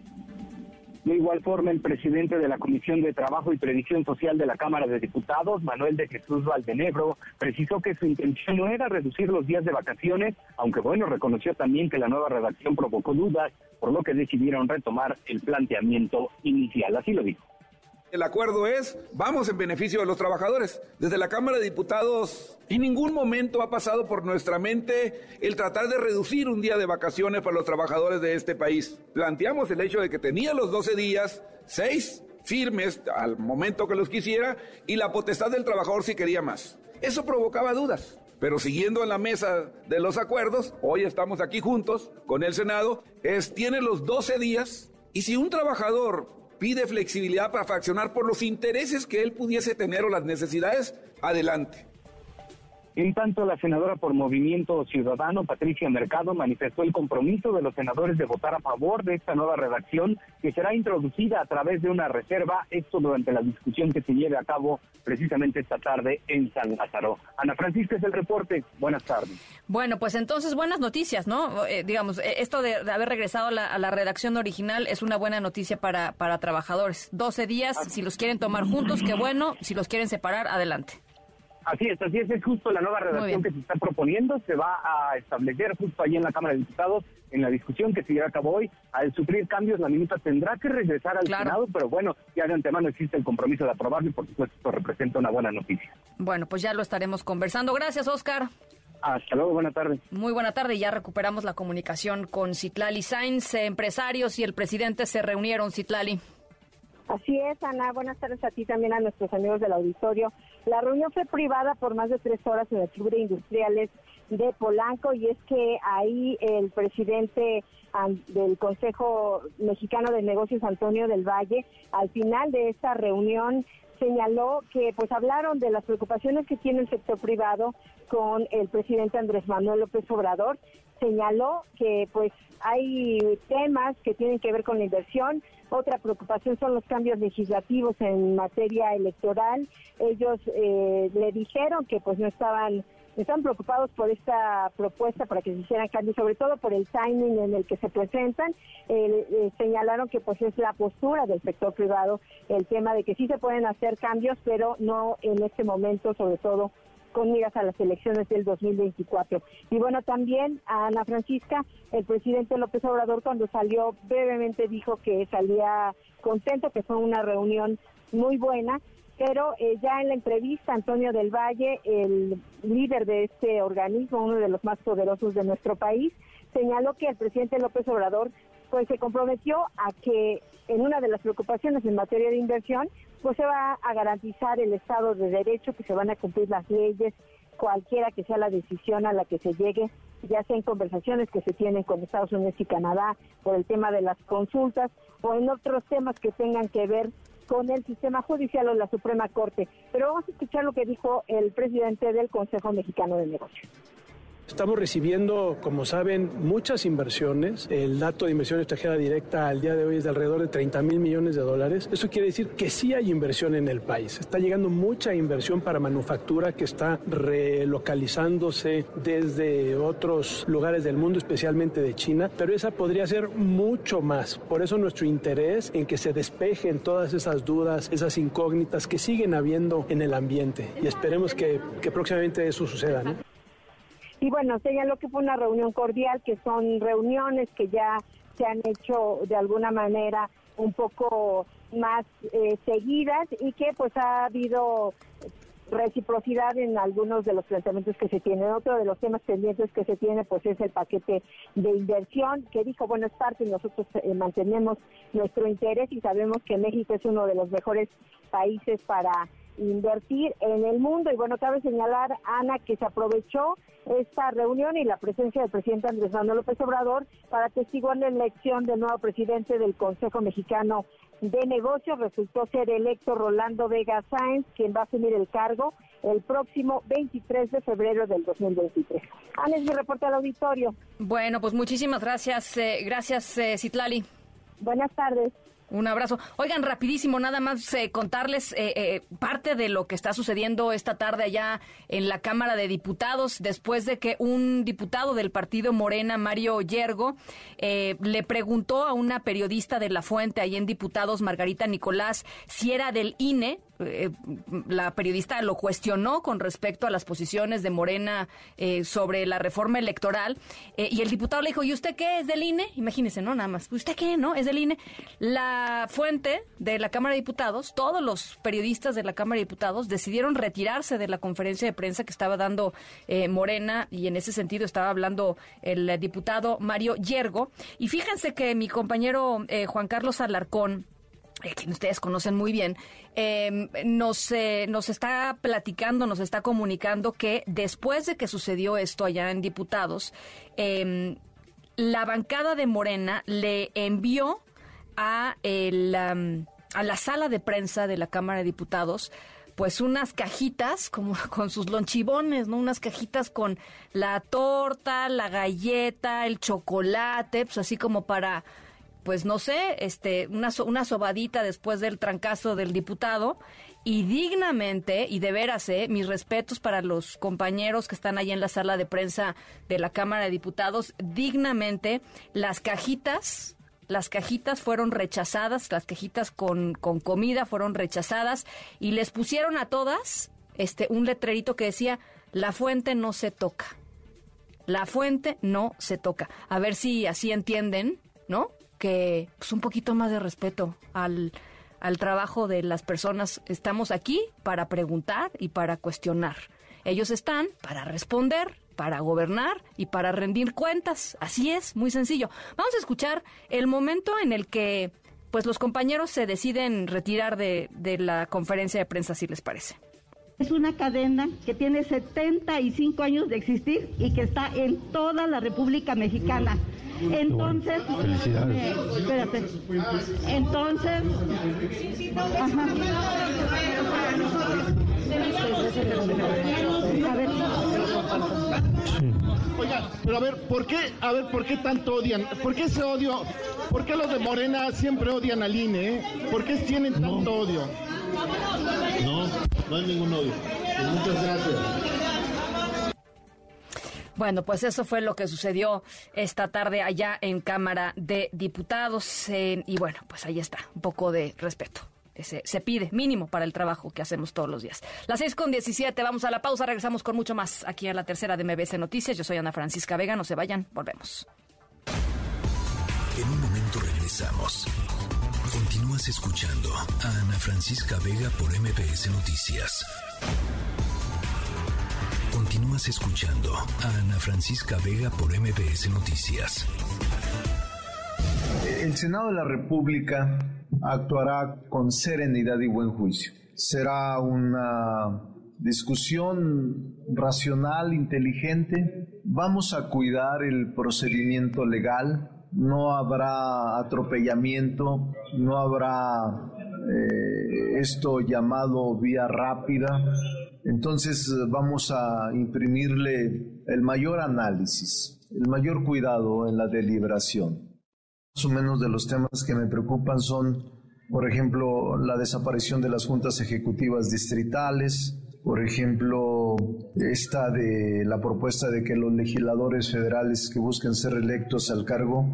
De igual forma, el presidente de la Comisión de Trabajo y Previsión Social de la Cámara de Diputados, Manuel de Jesús Valdenebro, precisó que su intención no era reducir los días de vacaciones, aunque bueno, reconoció también que la nueva redacción provocó dudas, por lo que decidieron retomar el planteamiento inicial. Así lo dijo. El acuerdo es, vamos en beneficio de los trabajadores. Desde la Cámara de Diputados, en ningún momento ha pasado por nuestra mente el tratar de reducir un día de vacaciones para los trabajadores de este país. Planteamos el hecho de que tenía los 12 días, 6 firmes al momento que los quisiera y la potestad del trabajador si quería más. Eso provocaba dudas. Pero siguiendo en la mesa de los acuerdos, hoy estamos aquí juntos con el Senado, es tiene los 12 días y si un trabajador pide flexibilidad para fraccionar por los intereses que él pudiese tener o las necesidades, adelante. En tanto, la senadora por Movimiento Ciudadano, Patricia Mercado, manifestó el compromiso de los senadores de votar a favor de esta nueva redacción que será introducida a través de una reserva, esto durante la discusión que se lleve a cabo precisamente esta tarde en San Lázaro. Ana Francisca es el reporte. Buenas tardes. Bueno, pues entonces buenas noticias, ¿no? Eh, digamos, eh, esto de, haber regresado a la, redacción original es una buena noticia para, para trabajadores. 12 días, si los quieren tomar juntos, qué bueno. Si los quieren separar, adelante. Así es, así es, es justo la nueva redacción que se está proponiendo, se va a establecer justo allí en la Cámara de Diputados, en la discusión que se lleva a cabo hoy. Al sufrir cambios, la minuta tendrá que regresar al Senado, pero bueno, ya de antemano existe el compromiso de aprobarlo y por supuesto esto representa una buena noticia. Bueno, pues ya lo estaremos conversando. Gracias, Oscar. Hasta luego, buena tarde. Muy buena tarde, ya recuperamos la comunicación con Citlali Sainz. Empresarios y el presidente se reunieron, Citlali. Así es, Ana. Buenas tardes a ti también a nuestros amigos del auditorio. La reunión fue privada por más de tres horas en Club de Industriales de Polanco y es que ahí el presidente del Consejo Mexicano de Negocios, Antonio del Valle, al final de esta reunión señaló que pues hablaron de las preocupaciones que tiene el sector privado con el presidente Andrés Manuel López Obrador señaló que pues hay temas que tienen que ver con la inversión. Otra preocupación son los cambios legislativos en materia electoral. Ellos eh, le dijeron que pues no estaban están preocupados por esta propuesta para que se hicieran cambios, sobre todo por el timing en el que se presentan. Eh, señalaron que pues es la postura del sector privado, el tema de que sí se pueden hacer cambios, pero no en este momento, sobre todo con miras a las elecciones del 2024. Y bueno, también a Ana Francisca, el presidente López Obrador cuando salió brevemente dijo que salía contento, que fue una reunión muy buena, pero eh, ya en la entrevista Antonio del Valle, el líder de este organismo, uno de los más poderosos de nuestro país, señaló que el presidente López Obrador pues se comprometió a que en una de las preocupaciones en materia de inversión pues se va a garantizar el Estado de Derecho, que se van a cumplir las leyes, cualquiera que sea la decisión a la que se llegue, ya sea en conversaciones que se tienen con Estados Unidos y Canadá por el tema de las consultas o en otros temas que tengan que ver con el sistema judicial o la Suprema Corte. Pero vamos a escuchar lo que dijo el presidente del Consejo Mexicano de Negocios Estamos recibiendo, como saben, muchas inversiones. El dato de inversión extranjera directa al día de hoy es de alrededor de 30 mil millones de dólares. Eso quiere decir que sí hay inversión en el país. Está llegando mucha inversión para manufactura que está relocalizándose desde otros lugares del mundo, especialmente de China, pero esa podría ser mucho más. Por eso nuestro interés en que se despejen todas esas dudas, esas incógnitas que siguen habiendo en el ambiente. Y esperemos que, próximamente eso suceda. Y bueno, señaló que fue una reunión cordial, que son reuniones que ya se han hecho de alguna manera un poco más eh, seguidas y que pues ha habido reciprocidad en algunos de los planteamientos que se tienen. Otro de los temas pendientes que se tiene pues es el paquete de inversión que dijo, bueno, es parte nosotros eh, mantenemos nuestro interés y sabemos que México es uno de los mejores países para invertir en el mundo. Y bueno, cabe señalar, Ana, que se aprovechó esta reunión y la presencia del presidente Andrés Manuel López Obrador para testiguar la elección del nuevo presidente del Consejo Mexicano de Negocios. Resultó ser electo Rolando Vega Sáenz, quien va a asumir el cargo el próximo 23 de febrero del 2023. Ana, es mi reporte al auditorio. Bueno, pues muchísimas gracias. Eh, gracias, eh, Citlali. Buenas tardes. Un abrazo. Oigan, rapidísimo, nada más eh, contarles eh, eh, parte de lo que está sucediendo esta tarde allá en la Cámara de Diputados, después de que un diputado del partido Morena, Mario Yergo, le preguntó a una periodista de La Fuente, ahí en Diputados, Margarita Nicolás, si era del INE, eh, la periodista lo cuestionó con respecto a las posiciones de Morena eh, sobre la reforma electoral eh, y el diputado le dijo, ¿y usted qué es del INE? Imagínese, ¿no? Nada más, ¿usted qué? ¿No? Es del INE. La fuente de la Cámara de Diputados, todos los periodistas de la Cámara de Diputados decidieron retirarse de la conferencia de prensa que estaba dando Morena y en ese sentido estaba hablando el diputado Mario Yergo. Y fíjense que mi compañero Juan Carlos Alarcón, que ustedes conocen muy bien, em, nos, eh, nos está platicando, nos está comunicando que después de que sucedió esto allá en diputados, em, la bancada de Morena le envió a, a la sala de prensa de la Cámara de Diputados pues unas cajitas como con sus lonchibones, ¿no? Unas cajitas con la torta, la galleta, el chocolate, pues así como para pues no sé, este, una, una sobadita después del trancazo del diputado y dignamente, y de veras, eh, mis respetos para los compañeros que están ahí en la sala de prensa de la Cámara de Diputados, dignamente, las cajitas, las cajitas fueron rechazadas, las cajitas con, con comida fueron rechazadas y les pusieron a todas este, un letrerito que decía, la fuente no se toca. La fuente no se toca. A ver si así entienden, ¿no? Que pues, un poquito más de respeto al, al trabajo de las personas. Estamos aquí para preguntar y para cuestionar. Ellos están para responder, para gobernar y para rendir cuentas. Así es, muy sencillo. Vamos a escuchar el momento en el que pues los compañeros se deciden retirar de, de la conferencia de prensa, si les parece. Es una cadena que tiene 75 años de existir y que está en toda la República Mexicana. Entonces, eh, espérate. Entonces, ajá. A ver. Oiga, pero a ver, ¿por qué, a ver, por qué tanto odian? ¿Por qué ese odio? ¿Por qué los de Morena siempre odian al INE? Eh? ¿Por qué tienen tanto odio? No, no hay ningún odio. Muchas gracias. Bueno, pues eso fue lo que sucedió esta tarde allá en Cámara de Diputados. y bueno, pues ahí está, un poco de respeto. Se, se, pide mínimo para el trabajo que hacemos todos los días. Las seis con 17, vamos a la pausa, regresamos con mucho más aquí a la tercera de MBC Noticias. Yo soy Ana Francisca Vega, no se vayan, volvemos. En un momento regresamos. Continúas escuchando a Ana Francisca Vega por MBS Noticias. Continúas escuchando a Ana Francisca Vega por MBS Noticias. El Senado de la República actuará con serenidad y buen juicio. Será una discusión racional, inteligente. Vamos a cuidar el procedimiento legal. No habrá atropellamiento, no habrá eh, esto llamado vía rápida Entonces vamos a imprimirle el mayor análisis, el mayor cuidado en la deliberación. Más o menos de los temas que me preocupan son, por ejemplo, la desaparición de las juntas ejecutivas distritales, por ejemplo, esta de la propuesta de que los legisladores federales que busquen ser electos al cargo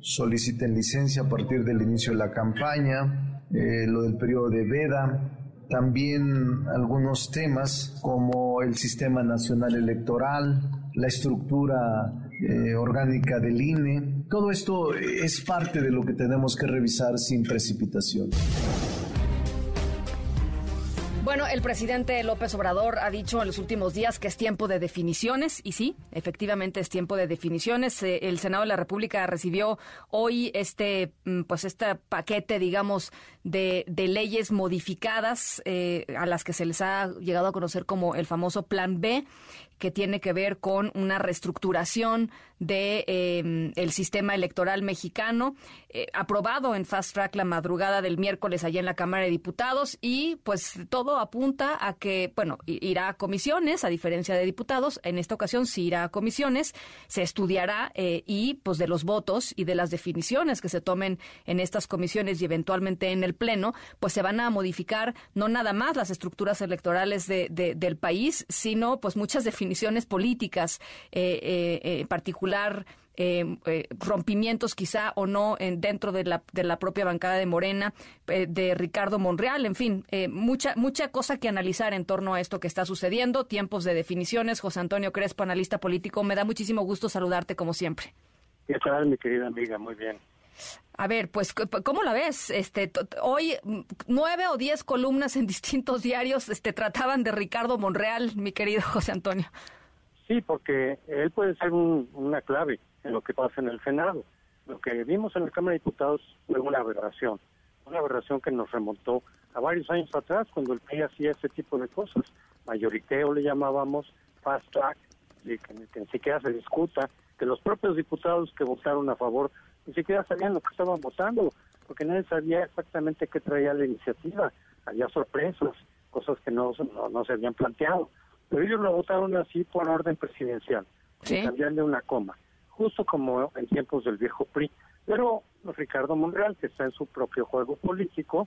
soliciten licencia a partir del inicio de la campaña, eh, lo del periodo de veda, también algunos temas como el sistema nacional electoral, la estructura eh, orgánica del INE. Todo esto es parte de lo que tenemos que revisar sin precipitación. Bueno, el presidente López Obrador ha dicho en los últimos días que es tiempo de definiciones y sí, efectivamente es tiempo de definiciones. Eh, el Senado de la República recibió hoy este, mm, pues este paquete, digamos, de, leyes modificadas eh, a las que se les ha llegado a conocer como el famoso Plan B que tiene que ver con una reestructuración de em, el sistema electoral mexicano, eh, aprobado en fast track la madrugada del miércoles allá en la Cámara de Diputados y pues todo apunta a que, bueno, irá a comisiones, a diferencia de diputados, en esta ocasión sí irá a comisiones, se estudiará eh, y pues de los votos y de las definiciones que se tomen en estas comisiones y eventualmente en el Pleno, pues se van a modificar no nada más las estructuras electorales de, del país, sino pues muchas definiciones definiciones políticas, eh, eh, en particular eh, rompimientos quizá o no en, dentro de la, de la propia bancada de Morena, de Ricardo Monreal, en fin, mucha, mucha cosa que analizar en torno a esto que está sucediendo, tiempos de definiciones. José Antonio Crespo, analista político, me da muchísimo gusto saludarte como siempre. ¿Qué tal, mi querida amiga? Muy bien. A ver, pues, ¿cómo la ves? Este, hoy nueve o diez columnas en distintos diarios este, trataban de Ricardo Monreal, mi querido José Antonio. Sí, porque él puede ser una clave en lo que pasa en el Senado. Lo que vimos en la Cámara de Diputados fue una aberración, una aberración que nos remontó a varios años atrás, cuando el PRI hacía ese tipo de cosas. Mayoriteo le llamábamos, fast track, que, que ni siquiera se discuta, que los propios diputados que votaron a favor ni siquiera sabían lo que estaban votando, porque nadie sabía exactamente qué traía la iniciativa. Había sorpresas, cosas que no, no, se habían planteado. Pero ellos lo votaron así por orden presidencial, ¿Sí? de una coma, justo como en tiempos del viejo PRI. Pero Ricardo Monreal, que está en su propio juego político,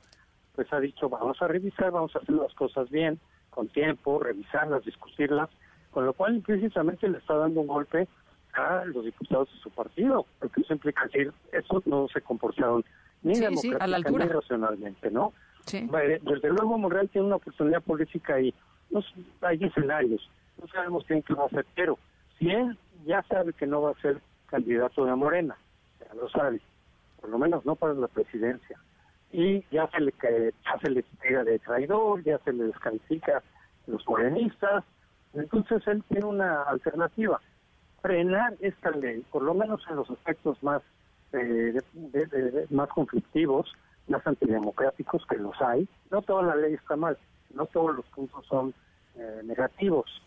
pues ha dicho, vamos a revisar, vamos a hacer las cosas bien, con tiempo, revisarlas, discutirlas, con lo cual precisamente le está dando un golpe a los diputados de su partido, porque eso implica decir, esos no se comportaron ni democráticamente ni racionalmente, ¿no? Desde luego Monreal tiene una oportunidad política y no, hay escenarios, no sabemos quién que va a ser, pero si él ya sabe que no va a ser candidato de Morena, ya lo sabe, por lo menos no para la presidencia, y ya se le, ya se le tira de traidor, ya se le descalifica los morenistas, entonces él tiene una alternativa frenar esta ley, por lo menos en los aspectos más, eh, más conflictivos, más antidemocráticos que los hay. No toda la ley está mal, no todos los puntos son eh, negativos.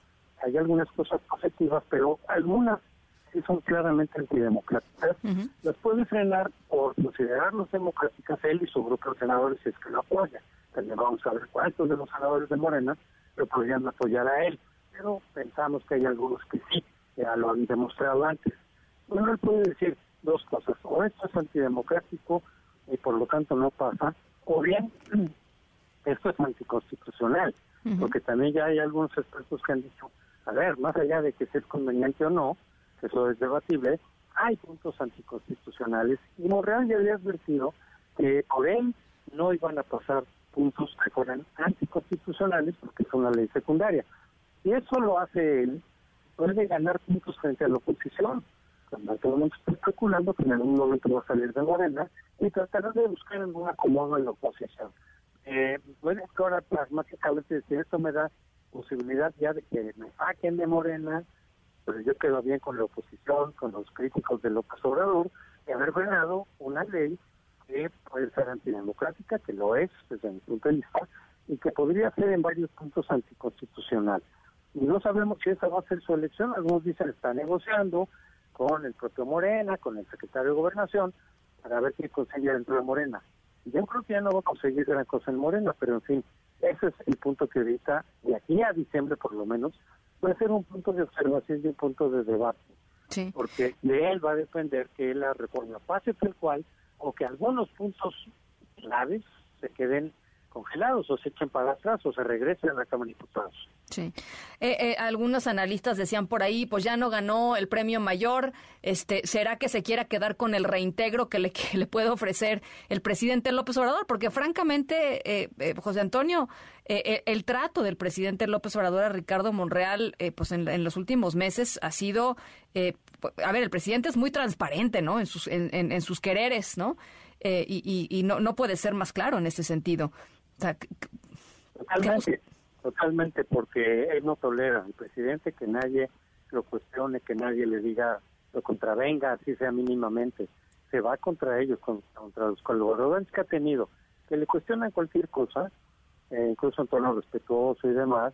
Hay algunas cosas positivas, pero algunas sí son claramente antidemocráticas. Las puede frenar por considerarlos democráticas él y su grupo de senadores si es que lo apoya. También vamos a ver cuántos de los senadores de Morena lo podrían apoyar a él. Pero pensamos que hay algunos que sí ya lo han demostrado antes. Bueno, él puede decir dos cosas, o esto es antidemocrático y por lo tanto no pasa, o bien esto es anticonstitucional, porque también ya hay algunos expertos que han dicho, a ver, más allá de que sea conveniente o no, eso es debatible, hay puntos anticonstitucionales y Morreal ya había advertido que por él no iban a pasar puntos que fueran anticonstitucionales porque es una ley secundaria. Y eso lo hace él puede ganar puntos frente a la oposición. Cuando todo el mundo está especulando que en algún momento va a salir de Morena y tratará de buscar algún acomodo en la oposición. Eh, puede ahora pragmáticamente decir, esto me da posibilidad ya de que me saquen de Morena, pero yo quedo bien con la oposición, con los críticos de López Obrador, y haber ganado una ley que puede ser antidemocrática, que lo es desde mi punto de vista, y que podría ser en varios puntos anticonstitucional y no sabemos si esa va a ser su elección. Algunos dicen está negociando con el propio Morena, con el secretario de Gobernación, para ver qué consigue dentro de Morena. Yo creo que ya no va a conseguir gran cosa en Morena, pero en fin, Ese es el punto que ahorita, de aquí a diciembre por lo menos, puede ser un punto de observación y un punto de debate. Sí. Porque de él va a depender que la reforma pase tal cual o que algunos puntos claves se queden congelados o se echen para atrás o se regresen a la Cámara de Diputados. Sí. Eh, eh, algunos analistas decían por ahí, pues ya no ganó el premio mayor, este, ¿será que se quiera quedar con el reintegro que le, que le puede ofrecer el presidente López Obrador? Porque francamente, eh, José Antonio, el trato del presidente López Obrador a Ricardo Monreal, pues en, los últimos meses ha sido, a ver, el presidente es muy transparente, ¿no? En sus, en, sus quereres, ¿no? y, y, no, no puede ser más claro en ese sentido. Totalmente, totalmente, porque él no tolera al presidente que nadie lo cuestione, que nadie le diga, lo contravenga, así sea mínimamente. Se va contra ellos, contra los colaboradores que ha tenido, que le cuestionan cualquier cosa, eh, incluso en tono respetuoso y demás.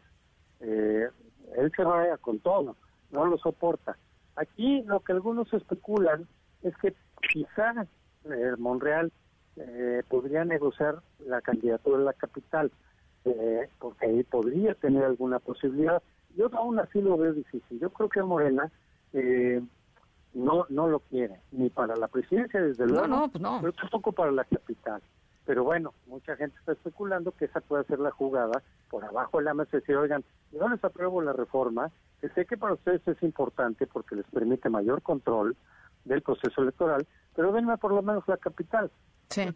Eh, él se va con todo, no lo soporta. Aquí lo que algunos especulan es que quizá eh, Monreal eh, podría negociar la candidatura en la capital, eh, porque ahí podría tener alguna posibilidad. Yo aún así lo veo difícil. Yo creo que Morena eh, no no lo quiere, ni para la presidencia, desde luego, no, pues no. pero tampoco para la capital. Pero bueno, mucha gente está especulando que esa puede ser la jugada por abajo de la mesa, decir, oigan, yo les apruebo la reforma, que sé que para ustedes es importante porque les permite mayor control del proceso electoral, pero denme por lo menos la capital.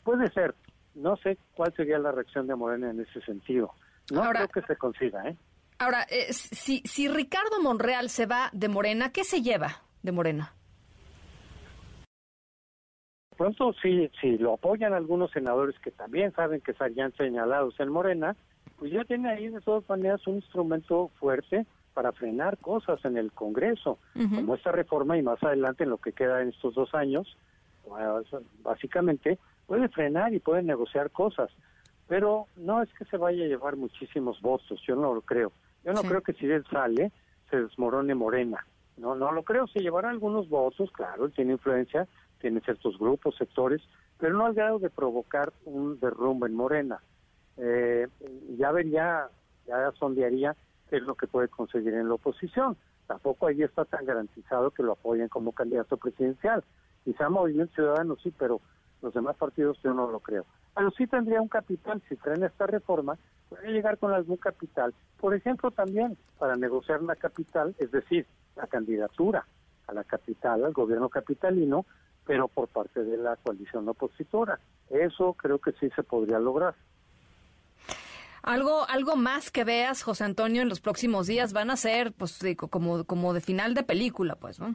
Puede ser. No sé cuál sería la reacción de Morena en ese sentido. No creo que se consiga, ¿eh? Ahora, eh, si, si Ricardo Monreal se va de Morena, ¿qué se lleva de Morena? Pronto, si, si lo apoyan algunos senadores que también saben que estarían señalados en Morena, pues ya tiene ahí de todas maneras un instrumento fuerte para frenar cosas en el Congreso, como esta reforma y más adelante en lo que queda en estos dos años, básicamente puede frenar y puede negociar cosas, pero no es que se vaya a llevar muchísimos votos, yo no lo creo. Yo no creo que si él sale se desmorone Morena. No, no lo creo, se llevará algunos votos, claro, él tiene influencia, tiene ciertos grupos, sectores, pero no al grado de provocar un derrumbe en Morena. Eh, ya vería, ya sondearía qué es lo que puede conseguir en la oposición. Tampoco ahí está tan garantizado que lo apoyen como candidato presidencial. Quizá Movimiento Ciudadano sí, pero los demás partidos yo no lo creo. Pero sí tendría un capital, si traen esta reforma, podría llegar con algún capital. Por ejemplo, también para negociar una capital, es decir, la candidatura a la capital, al gobierno capitalino, pero por parte de la coalición opositora. Eso creo que sí se podría lograr. Algo, algo más que veas, José Antonio, en los próximos días van a ser, pues, como, como de final de película, pues, ¿no?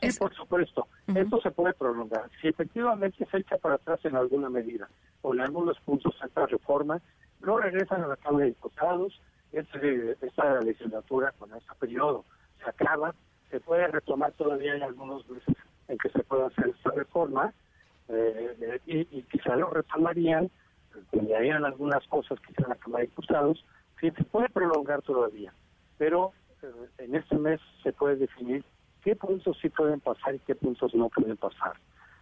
Sí, por supuesto. Esto se puede prolongar. Si efectivamente se echa para atrás en alguna medida o en algunos puntos esta reforma, no regresan a la Cámara de Diputados, esta legislatura con este periodo se acaba, se puede retomar todavía hay algunos meses en que se pueda hacer esta reforma eh, y, y, quizá lo retomarían, cambiarían algunas cosas quizá en la Cámara de Diputados, sí, se puede prolongar todavía, pero eh, en este mes se puede definir qué puntos sí pueden pasar y qué puntos no pueden pasar.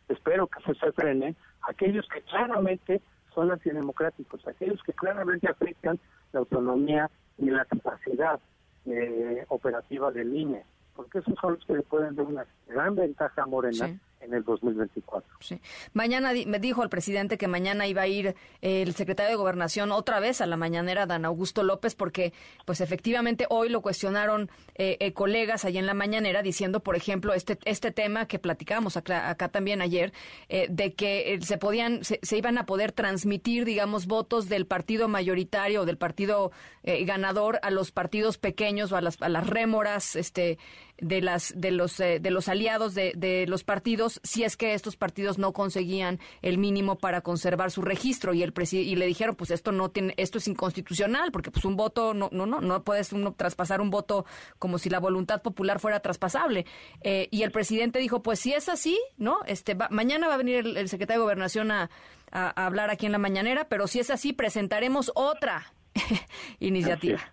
Espero que se frene aquellos que claramente son antidemocráticos, aquellos que claramente afectan la autonomía y la capacidad eh, operativa del INE, porque esos son los que le pueden dar una gran ventaja a Morena en el 2024. Sí. Mañana me dijo el presidente que mañana iba a ir el secretario de Gobernación otra vez a la mañanera, Dan Augusto López, porque pues efectivamente hoy lo cuestionaron eh, eh, colegas allá en la mañanera diciendo, por ejemplo, este este tema que platicábamos acá, también ayer, eh, de que se podían, se, iban a poder transmitir, digamos, votos del partido mayoritario o del partido ganador a los partidos pequeños o a las, a las rémoras, este de las de los de los aliados de, de los partidos si es que estos partidos no conseguían el mínimo para conservar su registro. Y el y le dijeron pues esto no tiene esto es inconstitucional porque pues un voto no no no no puedes uno traspasar un voto como si la voluntad popular fuera traspasable. Eh, y el presidente dijo pues si es así no este mañana va a venir el, secretario de gobernación a, a, hablar aquí en la mañanera pero si es así presentaremos otra iniciativa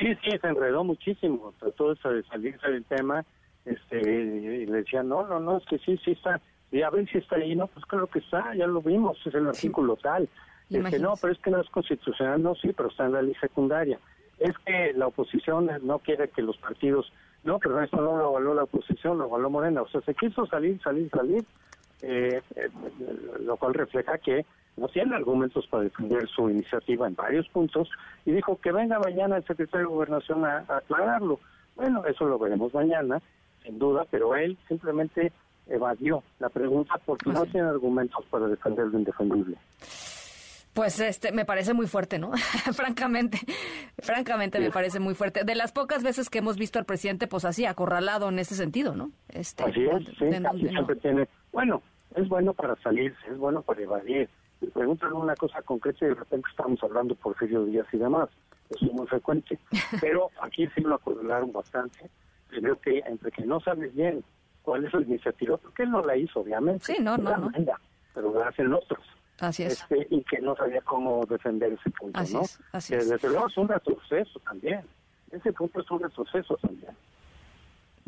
sí sí se enredó muchísimo trató de salirse del tema este y le decía no no no es que sí sí está y a ver si está ahí no pues claro que está ya lo vimos es el artículo tal Es que no, pero es que no es constitucional, no, sí, pero está en la ley secundaria. Es que la oposición no quiere que los partidos, no, pero esto no lo avaló la oposición, lo avaló Morena, o sea, se quiso salir, salir, salir, eh, eh, lo cual refleja que no tiene argumentos para defender su iniciativa en varios puntos y dijo que venga mañana el secretario de Gobernación a, a aclararlo. Bueno, eso lo veremos mañana, sin duda, pero él simplemente evadió la pregunta porque no tiene argumentos para defender lo indefendible. Pues este me parece muy fuerte, ¿no? francamente, francamente me parece muy fuerte. De las pocas veces que hemos visto al presidente, pues así acorralado en ese sentido, ¿no? Este, así es, sí, siempre tiene. Bueno, es bueno para salirse, es bueno para evadir. Preguntan una cosa concreta y de repente estamos hablando por Porfirio Díaz y demás. Eso es muy frecuente. Pero aquí sí lo acorralaron bastante. Creo que entre que no sabes bien cuál es la iniciativa, porque él no la hizo, obviamente. Sí, no, no, no. pero la hacen otros. Así es. Este, y que no sabía cómo defender ese punto, así ¿no? Es, así que es. desde luego es un retroceso también. Ese punto es un retroceso también.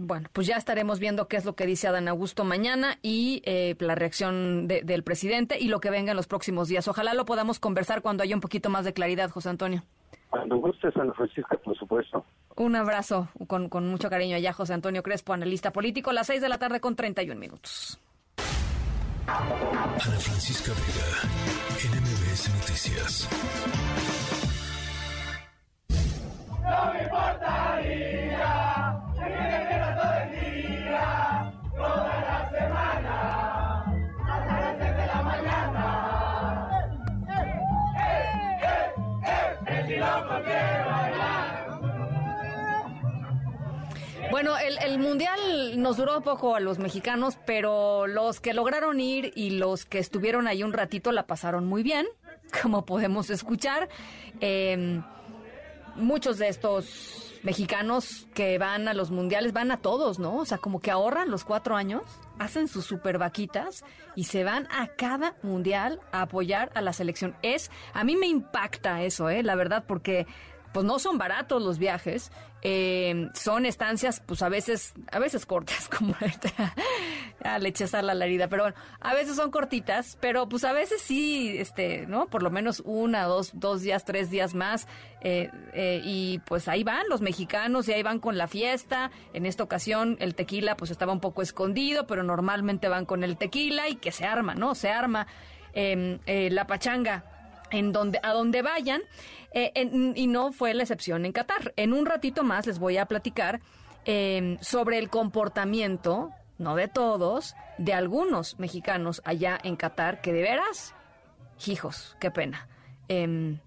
Bueno, pues ya estaremos viendo qué es lo que dice Adán Augusto mañana y eh, la reacción de, del presidente y lo que venga en los próximos días. Ojalá lo podamos conversar cuando haya un poquito más de claridad, José Antonio. Cuando guste, San Francisco, por supuesto. Un abrazo con, con mucho cariño allá, José Antonio Crespo, analista político, a las 6 de la tarde con 31 minutos. Ana Francisca Vega, NMBS Noticias. No me importaría seguir todo el día, toda la semana, hasta las 6 de la mañana. ¡El! Bueno, el, mundial nos duró poco a los mexicanos, pero los que lograron ir y los que estuvieron ahí un ratito la pasaron muy bien, como podemos escuchar. Eh, muchos de estos mexicanos que van a los mundiales van a todos, ¿no? O sea, como que ahorran los cuatro años, hacen sus super vaquitas y se van a cada mundial a apoyar a la selección. Es, a mí me impacta eso, ¿eh? La verdad, porque pues no son baratos los viajes, eh, son estancias pues a veces, a veces cortas, como ah, le la herida, pero bueno, a veces son cortitas, pero pues a veces sí, este, ¿no? Por lo menos una, dos, dos días, tres días más, eh, eh, y pues ahí van los mexicanos y ahí van con la fiesta, en esta ocasión el tequila pues estaba un poco escondido, pero normalmente van con el tequila y que se arma, ¿no? Se arma la pachanga en donde, a donde vayan, eh, en, y no fue la excepción en Qatar. En un ratito más les voy a platicar eh, sobre el comportamiento, no de todos, de algunos mexicanos allá en Qatar, que de veras, hijos, qué pena. Eh,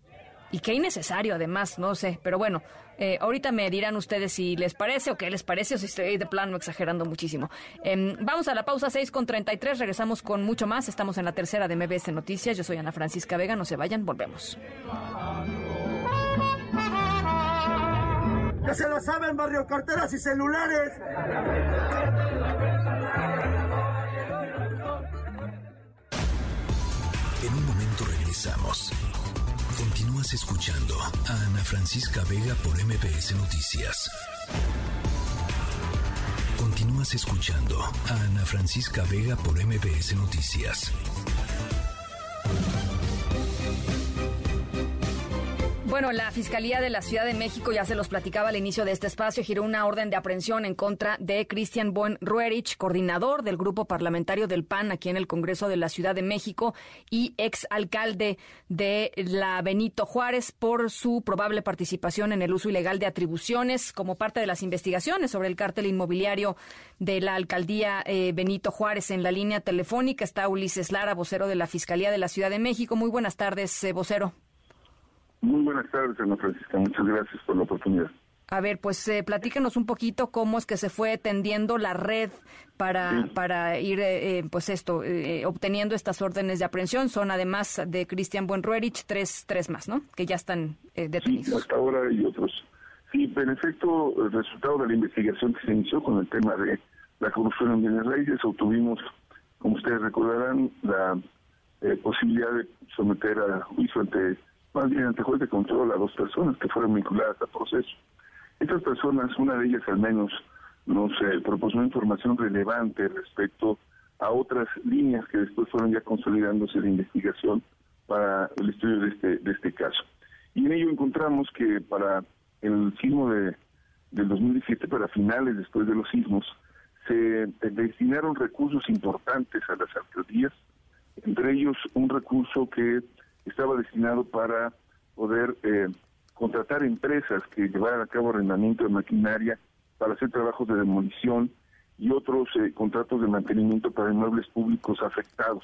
y qué innecesario además, no sé, pero bueno, eh, ahorita me dirán ustedes si les parece o qué les parece o si estoy de plano exagerando muchísimo. Eh, vamos a la pausa 6 con 33, regresamos con mucho más. Estamos en la tercera de MBS Noticias. Yo soy Ana Francisca Vega, no se vayan, volvemos. Ya se lo saben, barrio carteras y celulares. En un momento regresamos. Continúas escuchando a Ana Francisca Vega por MBS Noticias. Continúas escuchando a Ana Francisca Vega por MBS Noticias. Bueno, la Fiscalía de la Ciudad de México, ya se los platicaba al inicio de este espacio, giró una orden de aprehensión en contra de Cristian Buen Ruerich, coordinador del grupo parlamentario del PAN aquí en el Congreso de la Ciudad de México y ex alcalde de la Benito Juárez por su probable participación en el uso ilegal de atribuciones como parte de las investigaciones sobre el cártel inmobiliario de la alcaldía eh, Benito Juárez. En la línea telefónica está Ulises Lara, vocero de la Fiscalía de la Ciudad de México. Muy buenas tardes, eh, vocero. Muy buenas tardes, Ana Francisca. Muchas gracias por la oportunidad. A ver, pues eh, platícanos un poquito cómo es que se fue tendiendo la red para, sí. para ir, eh, pues esto, eh, obteniendo estas órdenes de aprehensión. Son además de Cristian Buenruerich, tres, tres más, ¿no? Que ya están detenidos. Sí, hasta ahora y otros. Sí, en efecto, el resultado de la investigación que se inició con el tema de la corrupción en bienes raíces, obtuvimos, como ustedes recordarán, la posibilidad de someter a juicio ante más bien ante juez de control a dos personas que fueron vinculadas al proceso. Estas personas, una de ellas al menos, nos eh, proporcionó información relevante respecto a otras líneas que después fueron ya consolidándose de investigación para el estudio de este, de este caso. Y en ello encontramos que para el sismo de, del 2017, para finales después de los sismos, se destinaron recursos importantes a las alcaldías, entre ellos un recurso que estaba destinado para poder eh, contratar empresas que llevaran a cabo arrendamiento de maquinaria para hacer trabajos de demolición y otros eh, contratos de mantenimiento para inmuebles públicos afectados.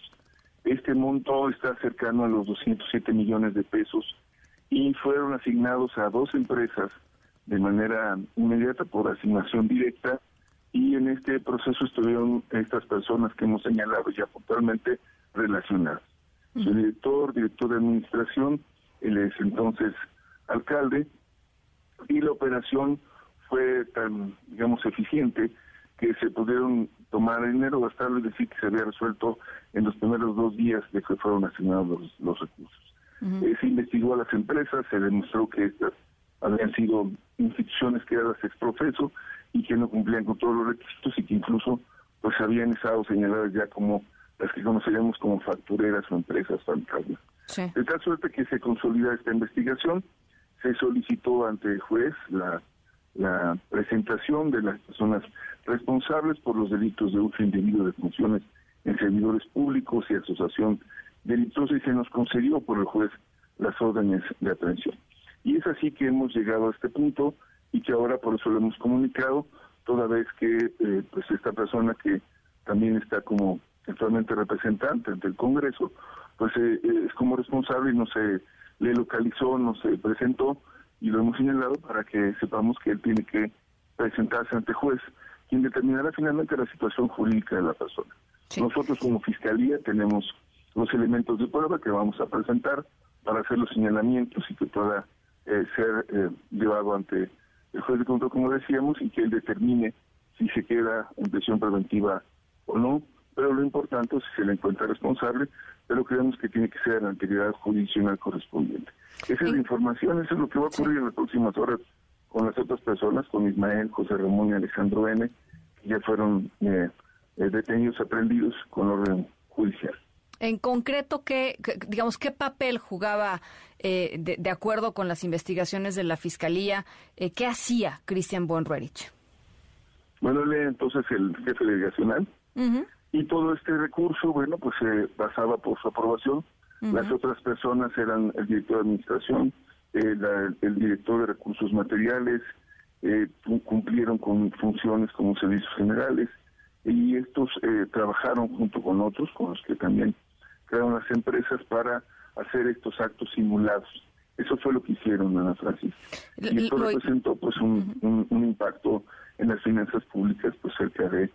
Este monto está cercano a los 207 millones de pesos y fueron asignados a dos empresas de manera inmediata por asignación directa y en este proceso estuvieron estas personas que hemos señalado ya puntualmente relacionadas. Su director, director de administración, él es entonces alcalde, y la operación fue tan, digamos, eficiente que se pudieron tomar dinero, gastarlo y decir que se había resuelto en los primeros dos días de que fueron asignados los, recursos. Eh, se investigó a las empresas, se demostró que estas habían sido instituciones creadas ex profeso y que no cumplían con todos los requisitos y que incluso pues habían estado señaladas ya como las que conoceríamos como factureras o empresas fantasmas. El caso es de que se consolida esta investigación, se solicitó ante el juez la, la presentación de las personas responsables por los delitos de uso indebido de funciones en servidores públicos y asociación delictuosa y se nos concedió por el juez las órdenes de aprehensión. Y es así que hemos llegado a este punto y que ahora por eso lo hemos comunicado, toda vez que eh, pues esta persona que también está como actualmente representante ante el Congreso, pues eh, eh, es como responsable y no se le localizó, no se presentó y lo hemos señalado para que sepamos que él tiene que presentarse ante juez, quien determinará finalmente la situación jurídica de la persona. Nosotros como Fiscalía tenemos los elementos de prueba que vamos a presentar para hacer los señalamientos y que pueda ser llevado ante el juez de control, como decíamos, y que él determine si se queda en prisión preventiva o no, pero lo importante es si se le encuentra responsable, pero creemos que tiene que ser la actividad judicial correspondiente. Esa es la información, eso es lo que va a ocurrir en las próximas horas con las otras personas, con Ismael, José Ramón y Alejandro N., que ya fueron eh, eh, detenidos, aprendidos con orden judicial. En concreto, ¿qué, digamos, qué papel jugaba, eh, de, acuerdo con las investigaciones de la Fiscalía, eh, qué hacía Cristian Bonruerich? Bueno, él entonces el jefe delegacional y todo este recurso, bueno, pues se basaba por su aprobación. Las otras personas eran el director de administración, el, el director de recursos materiales, eh, cumplieron con funciones como servicios generales y estos trabajaron junto con otros, con los que también crearon las empresas para hacer estos actos simulados. Eso fue lo que hicieron, Ana Francis. Y esto representó pues un, un, impacto en las finanzas públicas pues cerca de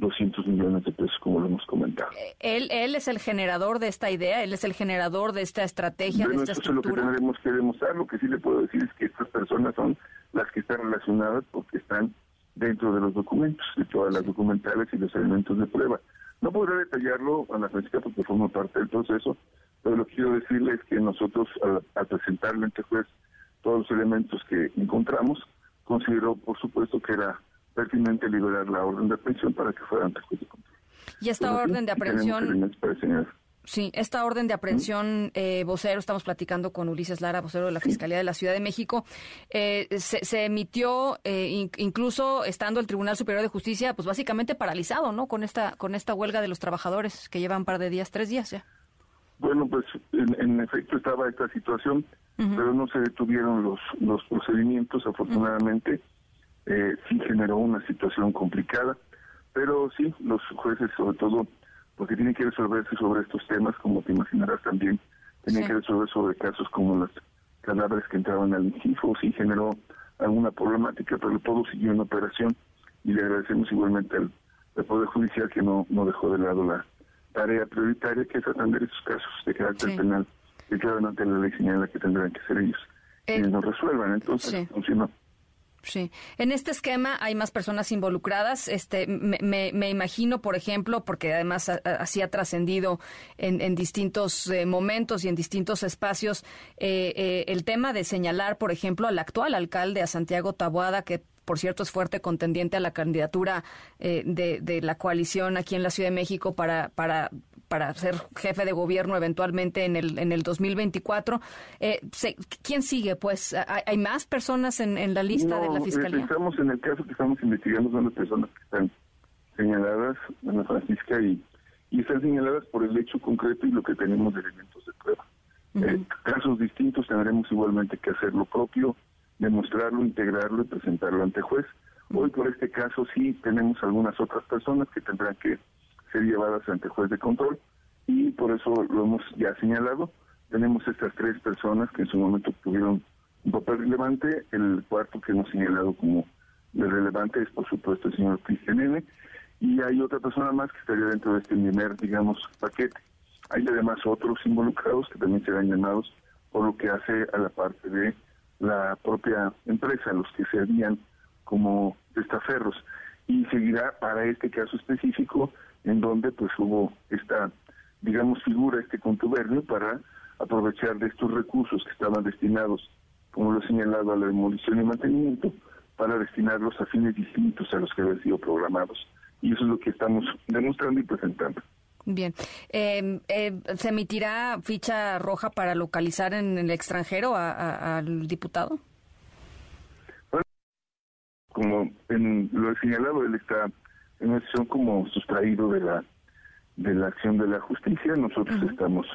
200 millones de pesos, como lo hemos comentado. Eh, ¿Él, él es el generador de esta idea? ¿Él es el generador de esta estrategia, de esta eso es lo que tendremos que demostrar. Lo que sí le puedo decir es que estas personas son las que están relacionadas porque están dentro de los documentos, de todas las documentales y los elementos de prueba. No podré detallarlo, Ana Francisca, porque forma parte del proceso, pero lo que quiero decirle es que nosotros, al, presentarle ante juez todos los elementos que encontramos, consideró, por supuesto, que era pertinente liberar la orden de aprehensión para que fuera ante control. Y esta orden de aprehensión... Sí, esta orden de aprehensión, eh, vocero, estamos platicando con Ulises Lara, vocero de la Fiscalía de la Ciudad de México, eh, se, emitió eh, incluso estando el Tribunal Superior de Justicia, pues básicamente paralizado, ¿no? Con esta con esta huelga de los trabajadores que llevan un par de días, tres días ya. Bueno, pues en, efecto estaba esta situación, pero no se detuvieron los los procedimientos, afortunadamente. Sí generó una situación complicada, pero sí, los jueces, sobre todo porque tiene que resolverse sobre estos temas, como te imaginarás también, tiene que resolver sobre casos como los cadáveres que entraban al INCIFO, sí generó alguna problemática, pero todo siguió en operación y le agradecemos igualmente al, Poder Judicial que no, no dejó de lado la tarea prioritaria que es atender esos casos de carácter penal que quedan ante la ley señala que tendrán que ser ellos eh, quienes nos resuelvan. Entonces, funcionó. Sí. En este esquema hay más personas involucradas. Este, me, imagino, por ejemplo, porque además así ha trascendido en, distintos eh, momentos y en distintos espacios, eh, eh, el tema de señalar, por ejemplo, al actual alcalde, a Santiago Taboada, que por cierto es fuerte contendiente a la candidatura de, de, la coalición aquí en la Ciudad de México para, para para ser jefe de gobierno eventualmente en el, en el 2024. Eh, ¿Quién sigue? Pues, ¿hay, más personas en, la lista de la Fiscalía? Estamos en el caso que estamos investigando, son las personas que están señaladas, Ana Francisca, y, y están señaladas por el hecho concreto y lo que tenemos de elementos de prueba. En casos distintos tendremos igualmente que hacer lo propio, demostrarlo, integrarlo y presentarlo ante juez. Hoy por este caso sí tenemos algunas otras personas que tendrán que ser llevadas ante juez de control y por eso lo hemos ya señalado. Tenemos estas tres personas que en su momento tuvieron un papel relevante. El cuarto que hemos señalado como relevante es por supuesto el señor Cristian N. Y hay otra persona más que estaría dentro de este primer, digamos, paquete. Hay además otros involucrados que también serán llamados por lo que hace a la parte de la propia empresa, los que servían como testaferros. Y seguirá para este caso específico en donde pues hubo esta, digamos, figura, este contubernio para aprovechar de estos recursos que estaban destinados, como lo he señalado, a la demolición y mantenimiento, para destinarlos a fines distintos a los que habían sido programados. Y eso es lo que estamos demostrando y presentando. Bien. Em, eh, ¿Se emitirá ficha roja para localizar en el extranjero al diputado? Bueno, como en, lo he señalado, él está una acción como sustraído de la de la acción de la justicia. Nosotros estamos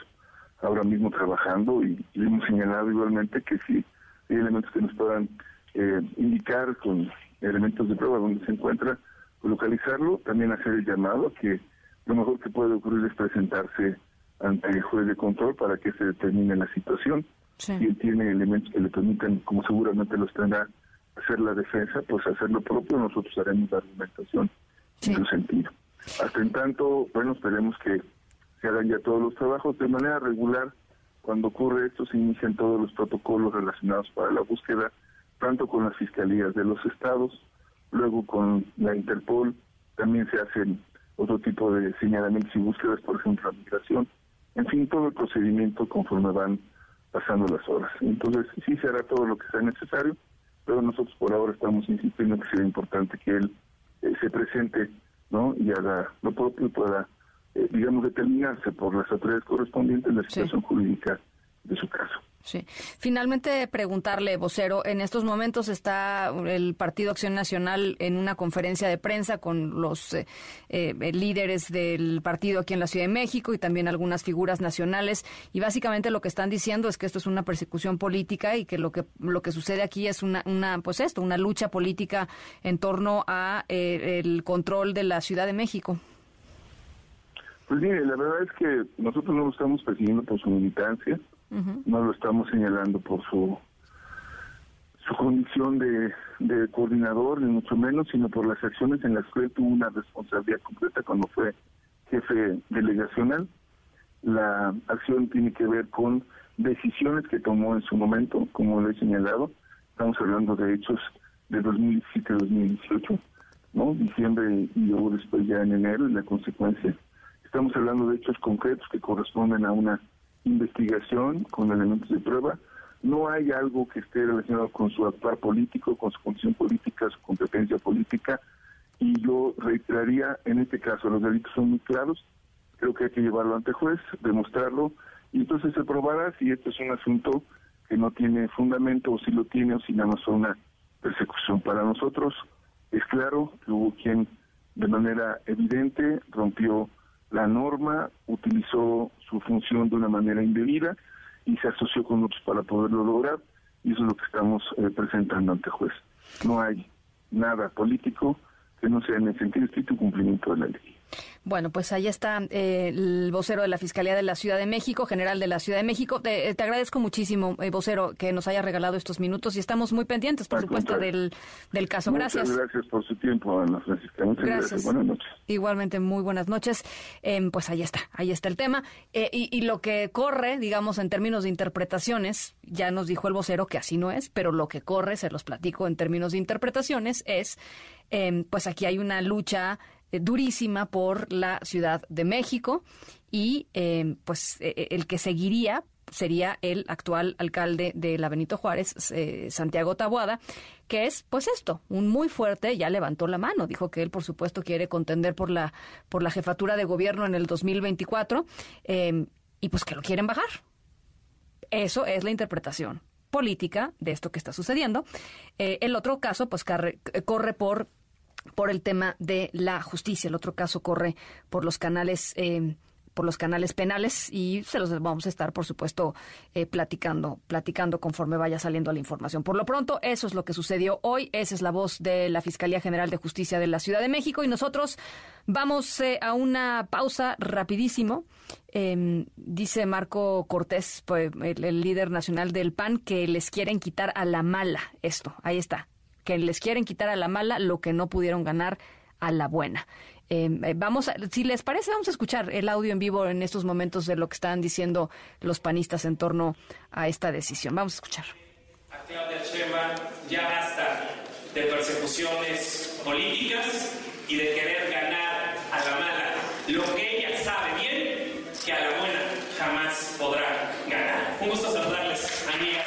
ahora mismo trabajando y, hemos señalado igualmente que si hay elementos que nos puedan eh, indicar con elementos de prueba donde se encuentra, localizarlo, también hacer el llamado que lo mejor que puede ocurrir es presentarse ante el juez de control para que se determine la situación. Si él tiene elementos que le permitan, como seguramente los tendrá, hacer la defensa, pues hacer lo propio, nosotros haremos la argumentación en su sentido. Hasta en tanto, bueno, esperemos que se hagan ya todos los trabajos de manera regular. Cuando ocurre esto, se inician todos los protocolos relacionados para la búsqueda, tanto con las fiscalías de los estados, luego con la Interpol, también se hacen otro tipo de señalamientos y búsquedas, por ejemplo, la migración, en fin, todo el procedimiento conforme van pasando las horas. Entonces, sí se hará todo lo que sea necesario, pero nosotros por ahora estamos insistiendo que sería importante que él eh, se presente ¿no? y haga lo propio pueda, eh, digamos, determinarse por las autoridades correspondientes la situación jurídica de su caso. Sí. Finalmente, preguntarle, vocero, en estos momentos está el Partido Acción Nacional en una conferencia de prensa con los eh, eh, líderes del partido aquí en la Ciudad de México y también algunas figuras nacionales y básicamente lo que están diciendo es que esto es una persecución política y que lo que lo que sucede aquí es una, una pues esto, una lucha política en torno a eh, el control de la Ciudad de México. Pues mire, la verdad es que nosotros no lo estamos persiguiendo por su militancia no lo estamos señalando por su su condición de, coordinador, ni mucho menos, sino por las acciones en las que tuvo una responsabilidad completa cuando fue jefe delegacional. La acción tiene que ver con decisiones que tomó en su momento, como lo he señalado. Estamos hablando de hechos de 2017-2018, ¿no? Diciembre y luego después ya en enero y la consecuencia. Estamos hablando de hechos concretos que corresponden a una investigación con elementos de prueba. No hay algo que esté relacionado con su actuar político, con su condición política, su competencia política. Y yo reiteraría, en este caso, los delitos son muy claros. Creo que hay que llevarlo ante juez, demostrarlo, y entonces se probará si esto es un asunto que no tiene fundamento, o si lo tiene, o si nada más una persecución. Para nosotros es claro que hubo quien de manera evidente rompió la norma, utilizó su función de una manera indebida y se asoció con otros para poderlo lograr y eso es lo que estamos eh, presentando ante juez. No hay nada político que no sea en el sentido estricto cumplimiento de la ley. Bueno, pues ahí está eh, el vocero de la Fiscalía de la Ciudad de México, general de la Ciudad de México. Te, eh, agradezco muchísimo, eh, vocero, que nos haya regalado estos minutos y estamos muy pendientes, por supuesto, del, del caso. Muchas gracias. gracias por su tiempo, Ana Francisca. Muchas gracias. Buenas noches. Igualmente, muy buenas noches. Em, pues ahí está, ahí está el tema. Y, y, lo que corre, digamos, en términos de interpretaciones, ya nos dijo el vocero que así no es, pero lo que corre, se los platico en términos de interpretaciones, es, em, pues aquí hay una lucha durísima por la Ciudad de México y pues el que seguiría sería el actual alcalde de la Benito Juárez, Santiago Tabuada, que es pues esto, un muy fuerte, ya levantó la mano, dijo que él por supuesto quiere contender por la, por la jefatura de gobierno en el 2024 em, y pues que lo quieren bajar. Eso es la interpretación política de esto que está sucediendo. Eh, el otro caso pues corre por por el tema de la justicia. El otro caso corre por los canales em, por los canales penales y se los vamos a estar, por supuesto, eh, platicando, platicando conforme vaya saliendo la información. Por lo pronto, eso es lo que sucedió hoy. Esa es la voz de la Fiscalía General de Justicia de la Ciudad de México y nosotros vamos eh, a una pausa rapidísimo. Em, dice Marco Cortés, pues, el líder nacional del PAN, que les quieren quitar a la mala esto. Ahí está. Que les quieren quitar a la mala lo que no pudieron ganar a la buena. Em, eh, vamos, a, si les parece, vamos a escuchar el audio en vivo en estos momentos de lo que están diciendo los panistas en torno a esta decisión. Vamos a escuchar. Ya basta de persecuciones políticas y de querer ganar a la mala. Lo que ella sabe bien, que a la buena jamás podrá ganar. Un gusto saludarles, amigas.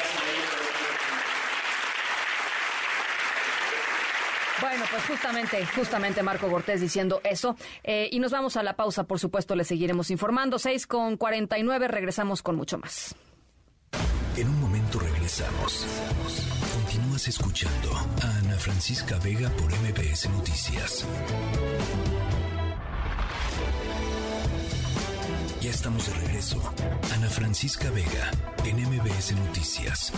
Bueno, pues justamente, justamente Marco Cortés diciendo eso. Eh, y nos vamos a la pausa, por supuesto, le seguiremos informando. 6 con 49, regresamos con mucho más. En un momento regresamos. Continúas escuchando a Ana Francisca Vega por MBS Noticias. Ya estamos de regreso. Ana Francisca Vega en MBS Noticias.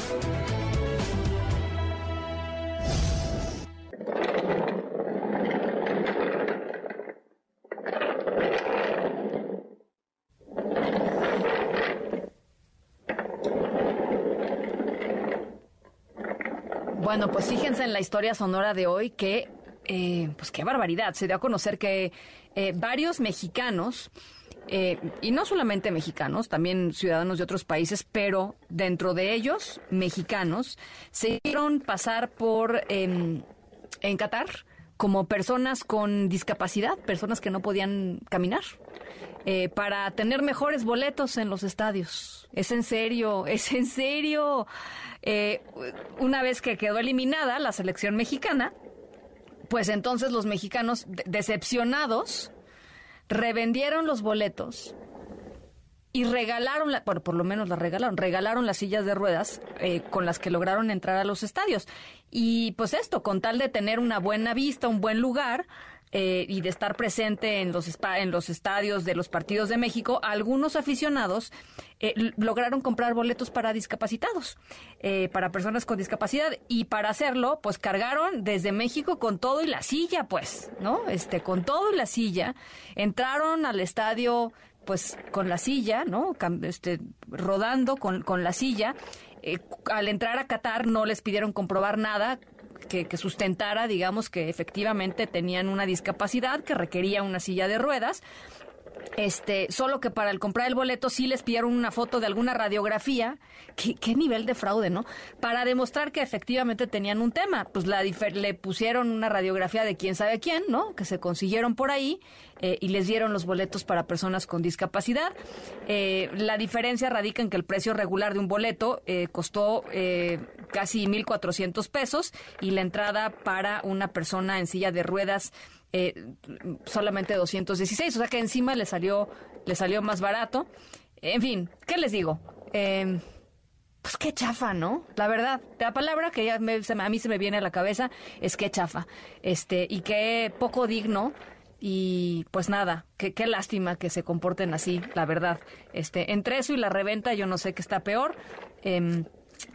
Bueno, pues fíjense en la historia sonora de hoy que, eh, pues qué barbaridad. Se dio a conocer que eh, varios mexicanos, eh, y no solamente mexicanos, también ciudadanos de otros países, pero dentro de ellos, mexicanos, se hicieron pasar por em, en Qatar como personas con discapacidad, personas que no podían caminar. para tener mejores boletos en los estadios. Es en serio, es en serio. Eh, una vez que quedó eliminada la selección mexicana, pues entonces los mexicanos decepcionados revendieron los boletos y regalaron, la, por, por, lo menos la regalaron, regalaron las sillas de ruedas eh, con las que lograron entrar a los estadios. Y pues esto, con tal de tener una buena vista, un buen lugar, eh, y de estar presente en los, en los estadios de los partidos de México, algunos aficionados eh, lograron comprar boletos para discapacitados, eh, para personas con discapacidad, y para hacerlo, pues cargaron desde México con todo y la silla, pues, ¿no? Este, con todo y la silla, entraron al estadio pues con la silla, ¿no? Este, rodando con, con la silla. al entrar a Qatar no les pidieron comprobar nada, que, sustentara, digamos, que efectivamente tenían una discapacidad que requería una silla de ruedas. Este, solo que para el comprar el boleto sí les pidieron una foto de alguna radiografía. ¿Qué, nivel de fraude, no? Para demostrar que efectivamente tenían un tema. Pues la, le pusieron una radiografía de quién sabe quién, ¿no? Que se consiguieron por ahí eh, y les dieron los boletos para personas con discapacidad. Eh, la diferencia radica en que el precio regular de un boleto eh, costó casi 1.400 pesos y la entrada para una persona en silla de ruedas solamente 216, o sea que encima le salió, le salió más barato. En fin, ¿qué les digo? pues qué chafa, ¿no? La verdad, la palabra que ya a mí se me viene a la cabeza es qué chafa, este, y qué poco digno y pues nada, qué, qué lástima que se comporten así, la verdad. Este, entre eso y la reventa, yo no sé qué está peor. Em,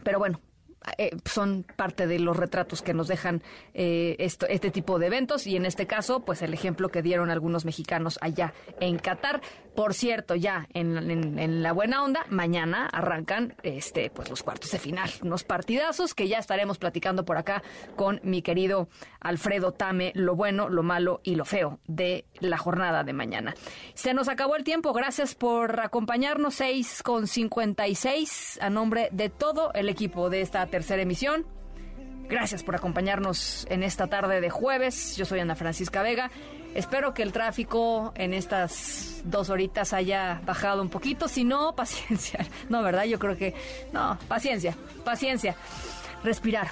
pero bueno, eh, son parte de los retratos que nos dejan eh, este tipo de eventos y en este caso, pues el ejemplo que dieron algunos mexicanos allá en Qatar. Por cierto, ya en, la buena onda, mañana arrancan este, pues los cuartos de final, unos partidazos que ya estaremos platicando por acá con mi querido Alfredo Tame, lo bueno, lo malo y lo feo de la jornada de mañana. Se nos acabó el tiempo, gracias por acompañarnos, 6 con 56 a nombre de todo el equipo de esta tercera emisión. Gracias por acompañarnos en esta tarde de jueves. Yo soy Ana Francisca Vega. Espero que el tráfico en estas dos horitas haya bajado un poquito. Si no, paciencia. No, ¿verdad? Yo creo que... No, paciencia, paciencia. Respirar.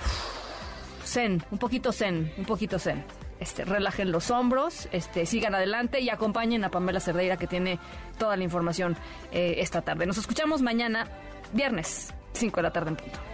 Zen, un poquito zen, un poquito zen. Este, relajen los hombros, este, sigan adelante y acompañen a Pamela Cerdeira que tiene toda la información eh, esta tarde. Nos escuchamos mañana, viernes, 5 de la tarde en punto.